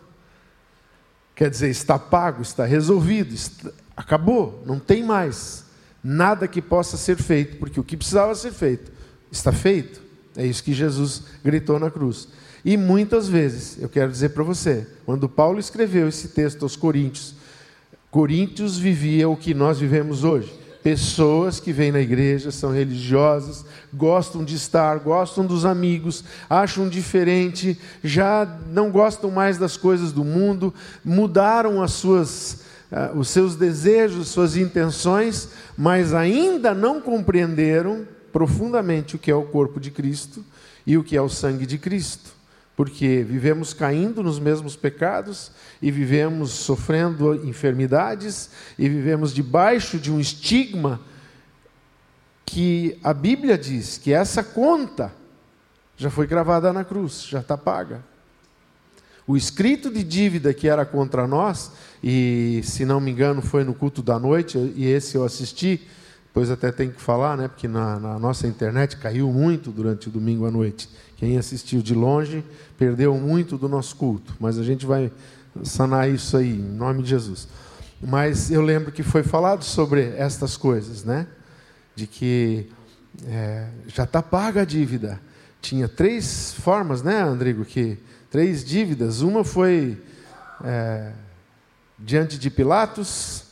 Speaker 9: Quer dizer, está pago, está resolvido, está, acabou, não tem mais nada que possa ser feito, porque o que precisava ser feito está feito. É isso que Jesus gritou na cruz. E muitas vezes, eu quero dizer para você, quando Paulo escreveu esse texto aos Coríntios, Coríntios vivia o que nós vivemos hoje pessoas que vêm na igreja, são religiosas, gostam de estar, gostam dos amigos, acham diferente, já não gostam mais das coisas do mundo, mudaram as suas, uh, os seus desejos, suas intenções, mas ainda não compreenderam profundamente o que é o corpo de Cristo e o que é o sangue de Cristo porque vivemos caindo nos mesmos pecados e vivemos sofrendo enfermidades e vivemos debaixo de um estigma que a Bíblia diz que essa conta já foi gravada na cruz, já está paga. O escrito de dívida que era contra nós, e se não me engano foi no culto da noite, e esse eu assisti, depois até tem que falar, né, porque na, na nossa internet caiu muito durante o domingo à noite. Quem assistiu de longe perdeu muito do nosso culto, mas a gente vai sanar isso aí, em nome de Jesus. Mas eu lembro que foi falado sobre estas coisas, né? De que é, já está paga a dívida. Tinha três formas, né, Andrigo? Que três dívidas. Uma foi é, diante de Pilatos.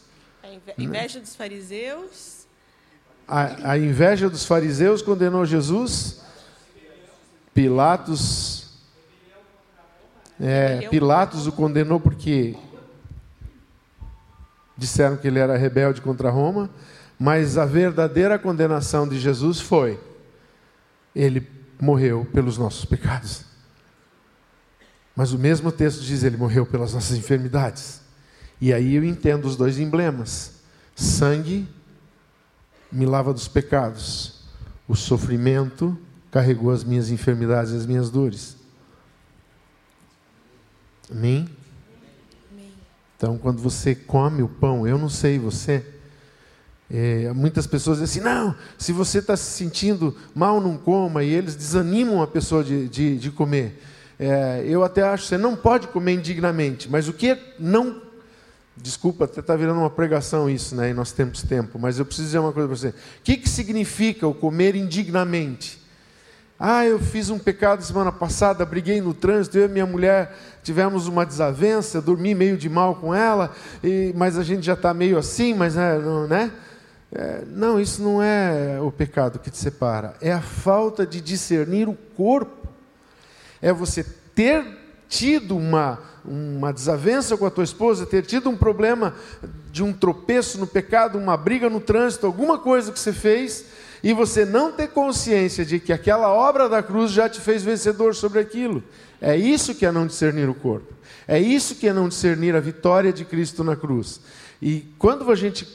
Speaker 4: A inveja dos fariseus.
Speaker 9: A, a inveja dos fariseus condenou Jesus. Pilatos, é, Pilatos o condenou porque disseram que ele era rebelde contra Roma, mas a verdadeira condenação de Jesus foi: ele morreu pelos nossos pecados. Mas o mesmo texto diz: ele morreu pelas nossas enfermidades. E aí eu entendo os dois emblemas: sangue me lava dos pecados, o sofrimento carregou as minhas enfermidades e as minhas dores. Amém? Então, quando você come o pão, eu não sei você, é, muitas pessoas dizem assim: não, se você está se sentindo mal, não coma, e eles desanimam a pessoa de, de, de comer. É, eu até acho que você não pode comer indignamente, mas o que não. Desculpa, até está virando uma pregação isso, né? E nós temos tempo, mas eu preciso dizer uma coisa para você. O que, que significa o comer indignamente? Ah, eu fiz um pecado semana passada, briguei no trânsito, eu e minha mulher tivemos uma desavença, dormi meio de mal com ela, e, mas a gente já está meio assim, mas é, não, né? É, não, isso não é o pecado que te separa, é a falta de discernir o corpo. É você ter tido uma, uma desavença com a tua esposa, ter tido um problema de um tropeço no pecado, uma briga no trânsito, alguma coisa que você fez e você não ter consciência de que aquela obra da cruz já te fez vencedor sobre aquilo. É isso que é não discernir o corpo. É isso que é não discernir a vitória de Cristo na cruz. E quando a gente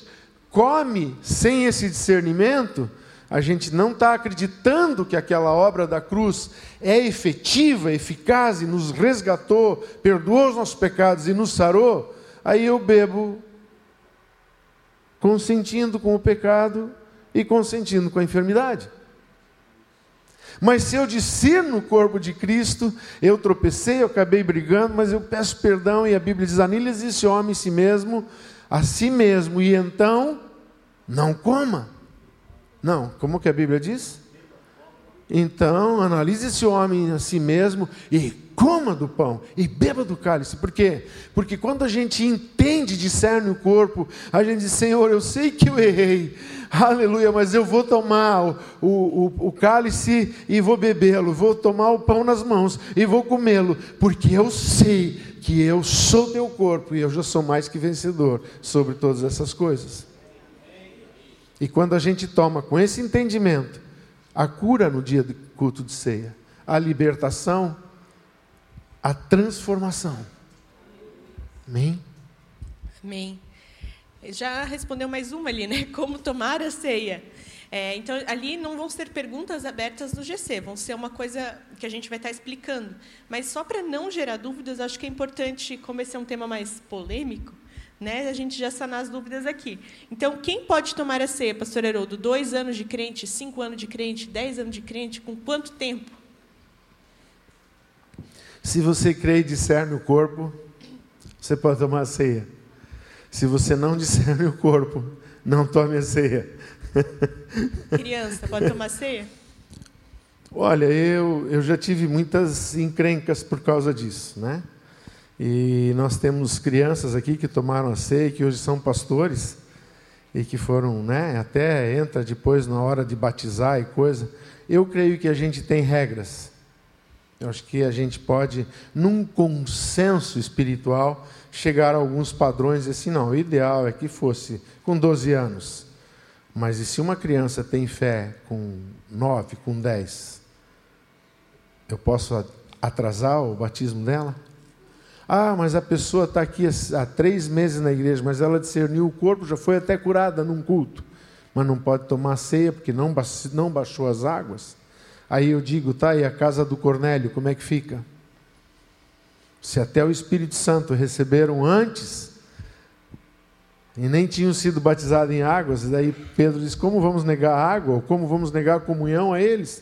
Speaker 9: come sem esse discernimento, a gente não está acreditando que aquela obra da cruz é efetiva, eficaz e nos resgatou, perdoou os nossos pecados e nos sarou, aí eu bebo consentindo com o pecado e consentindo com a enfermidade. Mas se eu discerno o corpo de Cristo, eu tropecei, eu acabei brigando, mas eu peço perdão, e a Bíblia diz: anilha esse homem em si mesmo, a si mesmo, e então não coma. Não, como que a Bíblia diz? Então, analise esse homem a si mesmo e coma do pão e beba do cálice. Por quê? Porque quando a gente entende, discerne o corpo, a gente diz: Senhor, eu sei que eu errei, aleluia, mas eu vou tomar o, o, o, cálice e vou bebê-lo, vou tomar o pão nas mãos e vou comê-lo, porque eu sei que eu sou teu corpo e eu já sou mais que vencedor sobre todas essas coisas. E quando a gente toma com esse entendimento, a cura no dia do culto de ceia, a libertação, a transformação. Amém?
Speaker 4: Amém. Já respondeu mais uma ali, né? Como tomar a ceia. É, então, ali não vão ser perguntas abertas no GC, vão ser uma coisa que a gente vai estar explicando. Mas só para não gerar dúvidas, acho que é importante, como esse é um tema mais polêmico, né, a gente já sanar as dúvidas aqui. Então, quem pode tomar a ceia, pastor Haroldo? Dois anos de crente, cinco anos de crente, dez anos de crente, com quanto tempo?
Speaker 9: Se você crê e discerne o corpo, você pode tomar a ceia. Se você não discerne o corpo, não tome a ceia.
Speaker 4: Criança, pode tomar ceia?
Speaker 9: Olha, eu, eu já tive muitas encrencas por causa disso, né? E nós temos crianças aqui que tomaram a ceia, que hoje são pastores, e que foram, né? Até entra depois na hora de batizar e coisa. Eu creio que a gente tem regras. Eu acho que a gente pode, num consenso espiritual, chegar a alguns padrões assim, não, o ideal é que fosse com 12 anos. Mas e se uma criança tem fé com 9, com 10? Eu posso atrasar o batismo dela? Ah, mas a pessoa está aqui há três meses na igreja, mas ela discerniu o corpo, já foi até curada num culto, mas não pode tomar ceia porque não, não baixou as águas. Aí eu digo, tá, e a casa do Cornélio, como é que fica? Se até o Espírito Santo receberam antes e nem tinham sido batizados em águas, e daí Pedro diz: como vamos negar a água? Ou como vamos negar a comunhão a eles?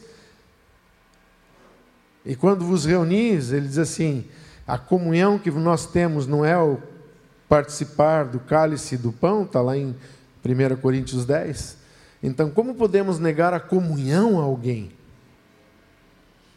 Speaker 9: E quando vos reunis, ele diz assim: a comunhão que nós temos não é o participar do cálice do pão, está lá em 1 Coríntios 10. Então, como podemos negar a comunhão a alguém?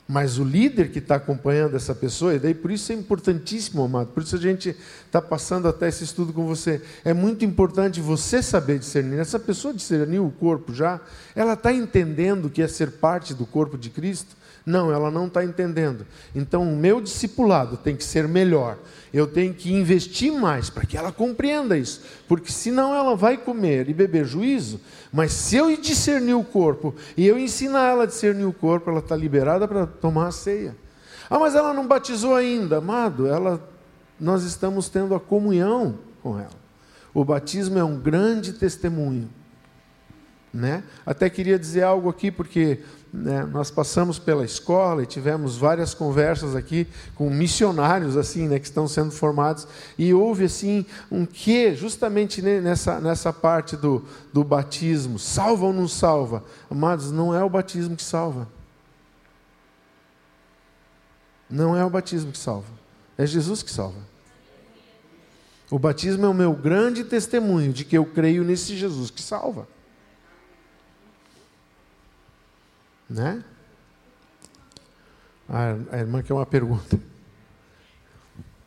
Speaker 9: Mas o líder que está acompanhando essa pessoa, e daí por isso é importantíssimo, amado, por isso a gente está passando até esse estudo com você. É muito importante você saber discernir. Essa pessoa discerniu o corpo já, ela está entendendo que é ser parte do corpo de Cristo? Não, ela não está entendendo. Então, o meu discipulado tem que ser melhor. Eu tenho que investir mais para que ela compreenda isso. Porque senão ela vai comer e beber juízo. Mas se eu discernir o corpo e eu ensinar ela a discernir o corpo, ela está liberada para tomar a ceia. Ah, mas ela não batizou ainda. Amado, ela, nós estamos tendo a comunhão com ela. O batismo é um grande testemunho. Né? Até queria dizer algo aqui, porque né, nós passamos pela escola e tivemos várias conversas aqui com missionários assim, né, que estão sendo formados e houve assim um que justamente nessa, nessa parte do, do batismo, salva ou não salva? Amados, não é o batismo que salva. Não é o batismo que salva. É Jesus que salva. O batismo é o meu grande testemunho de que eu creio nesse Jesus que salva. Né? A irmã quer uma pergunta.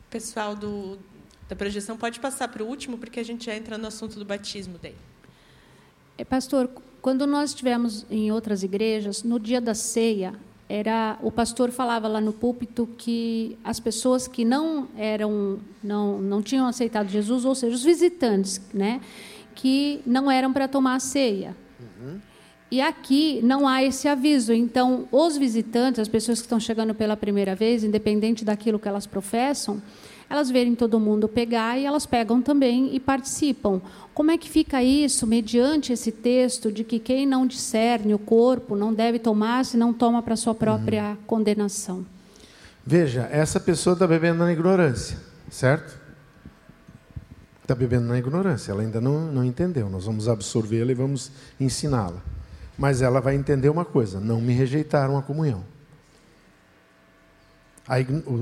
Speaker 4: Pessoal do, da projeção, pode passar para o último, porque a gente já entra no assunto do batismo daí.
Speaker 10: É, pastor, quando nós estivemos em outras igrejas, no dia da ceia, era o pastor falava lá no púlpito que as pessoas que não eram não não tinham aceitado Jesus, ou seja, os visitantes, né, que não eram para tomar a ceia. Uhum. E aqui não há esse aviso. Então, os visitantes, as pessoas que estão chegando pela primeira vez, independente daquilo que elas professam, elas verem todo mundo pegar e elas pegam também e participam. Como é que fica isso mediante esse texto de que quem não discerne o corpo não deve tomar se não toma para sua própria uhum. condenação?
Speaker 9: Veja, essa pessoa está bebendo na ignorância, certo? Está bebendo na ignorância, ela ainda não, não entendeu. Nós vamos absorvê-la e vamos ensiná-la. Mas ela vai entender uma coisa: não me rejeitaram a comunhão.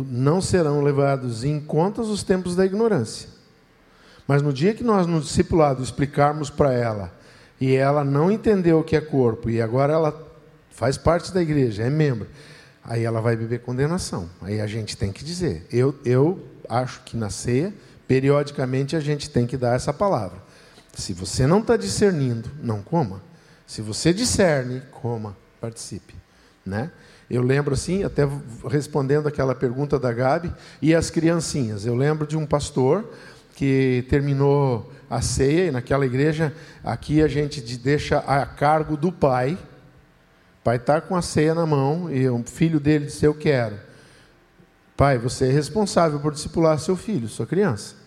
Speaker 9: não serão levados em conta os tempos da ignorância. Mas no dia que nós, no discipulado, explicarmos para ela, e ela não entendeu o que é corpo, e agora ela faz parte da igreja, é membro, aí ela vai beber condenação. Aí a gente tem que dizer. Eu, eu acho que na ceia, periodicamente, a gente tem que dar essa palavra. Se você não está discernindo, não coma. Se você discerne, coma, participe. Né? Eu lembro assim, até respondendo aquela pergunta da Gabi, e as criancinhas. Eu lembro de um pastor que terminou a ceia, e naquela igreja, aqui a gente deixa a cargo do pai. O pai está com a ceia na mão, e o filho dele disse: Eu quero. Pai, você é responsável por discipular seu filho, sua criança.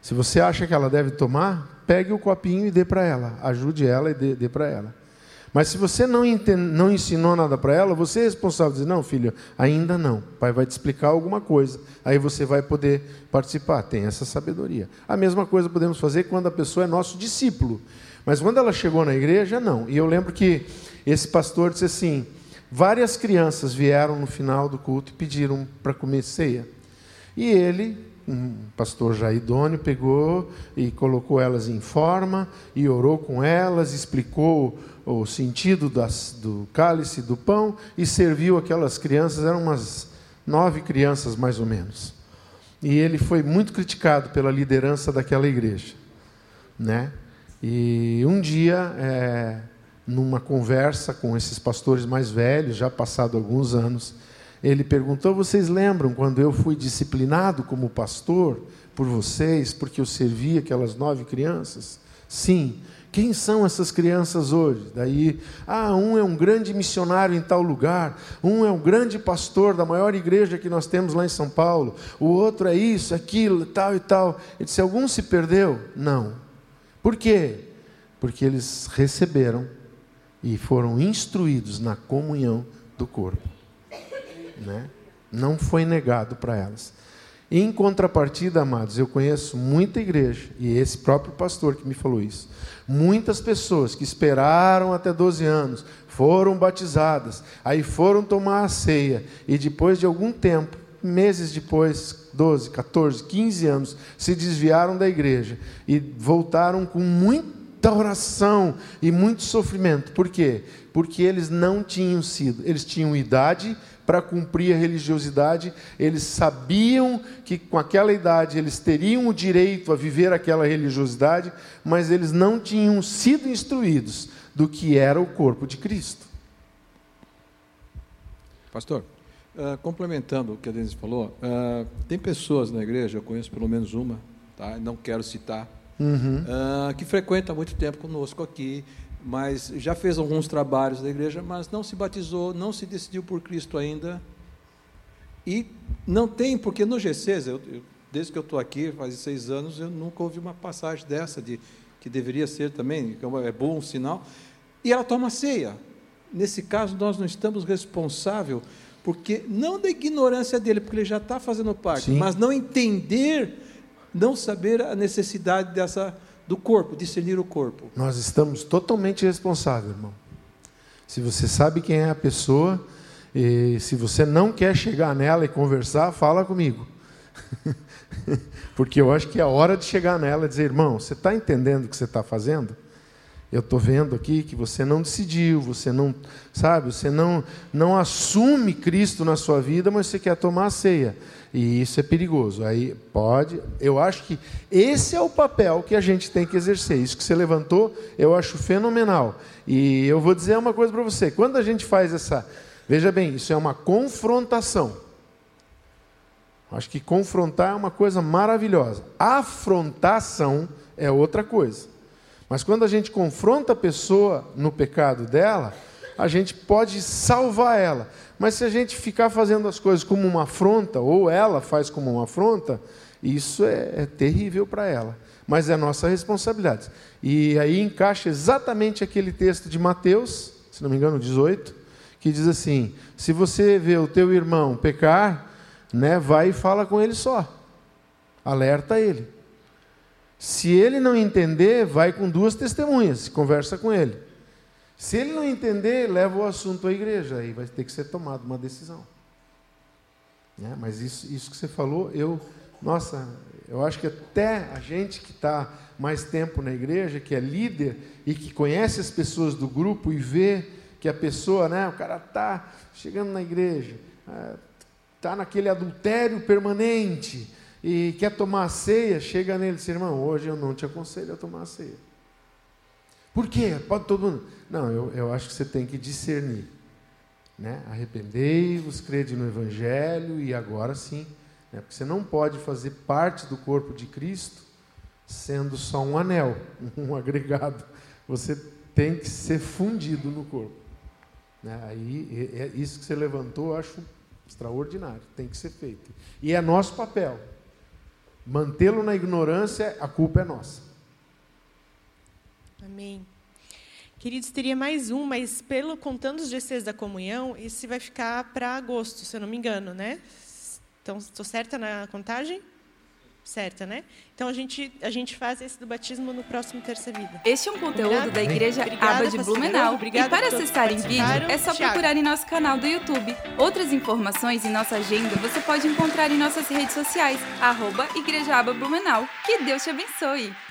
Speaker 9: Se você acha que ela deve tomar, pegue o copinho e dê para ela. Ajude ela e dê, dê para ela. Mas se você não, entende, não ensinou nada para ela, você é responsável dizer, não, filho, ainda não. O pai vai te explicar alguma coisa. Aí você vai poder participar. Tem essa sabedoria. A mesma coisa podemos fazer quando a pessoa é nosso discípulo. Mas quando ela chegou na igreja, não. E eu lembro que esse pastor disse assim: várias crianças vieram no final do culto e pediram para comer ceia. E ele um pastor já idôneo pegou e colocou elas em forma e orou com elas, explicou o sentido das, do cálice do pão e serviu aquelas crianças, eram umas nove crianças mais ou menos. E ele foi muito criticado pela liderança daquela igreja, né? E um dia, é, numa conversa com esses pastores mais velhos, já passado alguns anos, ele perguntou: Vocês lembram quando eu fui disciplinado como pastor por vocês, porque eu servi aquelas nove crianças? Sim. Quem são essas crianças hoje? Daí, ah, um é um grande missionário em tal lugar, um é um grande pastor da maior igreja que nós temos lá em São Paulo, o outro é isso, aquilo, tal e tal. Ele disse: algum se perdeu? Não. Por quê? Porque eles receberam e foram instruídos na comunhão do corpo né? não foi negado para elas. Em contrapartida, amados, eu conheço muita igreja, e esse próprio pastor que me falou isso, muitas pessoas que esperaram até 12 anos, foram batizadas, aí foram tomar a ceia, e depois de algum tempo, meses depois, 12, 14, 15 anos, se desviaram da igreja e voltaram com muita oração e muito sofrimento. Por quê? Porque eles não tinham sido, eles tinham idade para cumprir a religiosidade, eles sabiam que com aquela idade eles teriam o direito a viver aquela religiosidade, mas eles não tinham sido instruídos do que era o corpo de Cristo.
Speaker 11: Pastor, uh, complementando o que a Denise falou, uh, tem pessoas na igreja, eu conheço pelo menos uma, tá? não quero citar, uhum. uh, que frequenta muito tempo conosco aqui, mas já fez alguns trabalhos da igreja, mas não se batizou, não se decidiu por Cristo ainda. E não tem, porque no GCs, eu, eu, desde que eu estou aqui, faz seis anos, eu nunca ouvi uma passagem dessa, de que deveria ser também, que é, é bom sinal. E ela toma ceia. Nesse caso, nós não estamos responsáveis, porque não da ignorância dele, porque ele já está fazendo parte, Sim. mas não entender, não saber a necessidade dessa do corpo, discernir o corpo.
Speaker 9: Nós estamos totalmente responsáveis, irmão. Se você sabe quem é a pessoa, e se você não quer chegar nela e conversar, fala comigo. Porque eu acho que é hora de chegar nela e dizer, irmão, você está entendendo o que você está fazendo? Eu estou vendo aqui que você não decidiu, você não, sabe, você não, não assume Cristo na sua vida, mas você quer tomar a ceia. E isso é perigoso. Aí pode, eu acho que esse é o papel que a gente tem que exercer. Isso que você levantou, eu acho fenomenal. E eu vou dizer uma coisa para você: quando a gente faz essa. Veja bem, isso é uma confrontação. Acho que confrontar é uma coisa maravilhosa. Afrontação é outra coisa. Mas quando a gente confronta a pessoa no pecado dela, a gente pode salvar ela. Mas se a gente ficar fazendo as coisas como uma afronta, ou ela faz como uma afronta, isso é, é terrível para ela. Mas é nossa responsabilidade. E aí encaixa exatamente aquele texto de Mateus, se não me engano, 18, que diz assim: se você vê o teu irmão pecar, né, vai e fala com ele só. Alerta ele. Se ele não entender, vai com duas testemunhas, conversa com ele. Se ele não entender, leva o assunto à igreja, aí vai ter que ser tomada uma decisão. É, mas isso, isso que você falou, eu, nossa, eu acho que até a gente que está mais tempo na igreja, que é líder e que conhece as pessoas do grupo e vê que a pessoa, né, o cara está chegando na igreja, está naquele adultério permanente, e quer tomar a ceia, chega nele e diz, irmão, hoje eu não te aconselho a tomar a ceia. Por quê? Pode todo mundo. Não, eu, eu acho que você tem que discernir. Né? Arrependei-vos, crede no Evangelho e agora sim. Né? Porque você não pode fazer parte do corpo de Cristo sendo só um anel, um agregado. Você tem que ser fundido no corpo. Né? Aí, é, é isso que você levantou, eu acho extraordinário, tem que ser feito. E é nosso papel. Mantê-lo na ignorância, a culpa é nossa.
Speaker 4: Amém. Queridos, teria mais um, mas pelo contando os GCs da comunhão, esse vai ficar para agosto, se eu não me engano, né? Então, estou certa na contagem? certa, né? Então a gente a gente faz esse do batismo no próximo terça vida.
Speaker 18: Este é um conteúdo da Igreja Obrigada, Aba de Blumenau. e para acessar em vídeo é só Thiago. procurar em nosso canal do YouTube. Outras informações e nossa agenda você pode encontrar em nossas redes sociais, arroba Igreja Aba Blumenau. Que Deus te abençoe!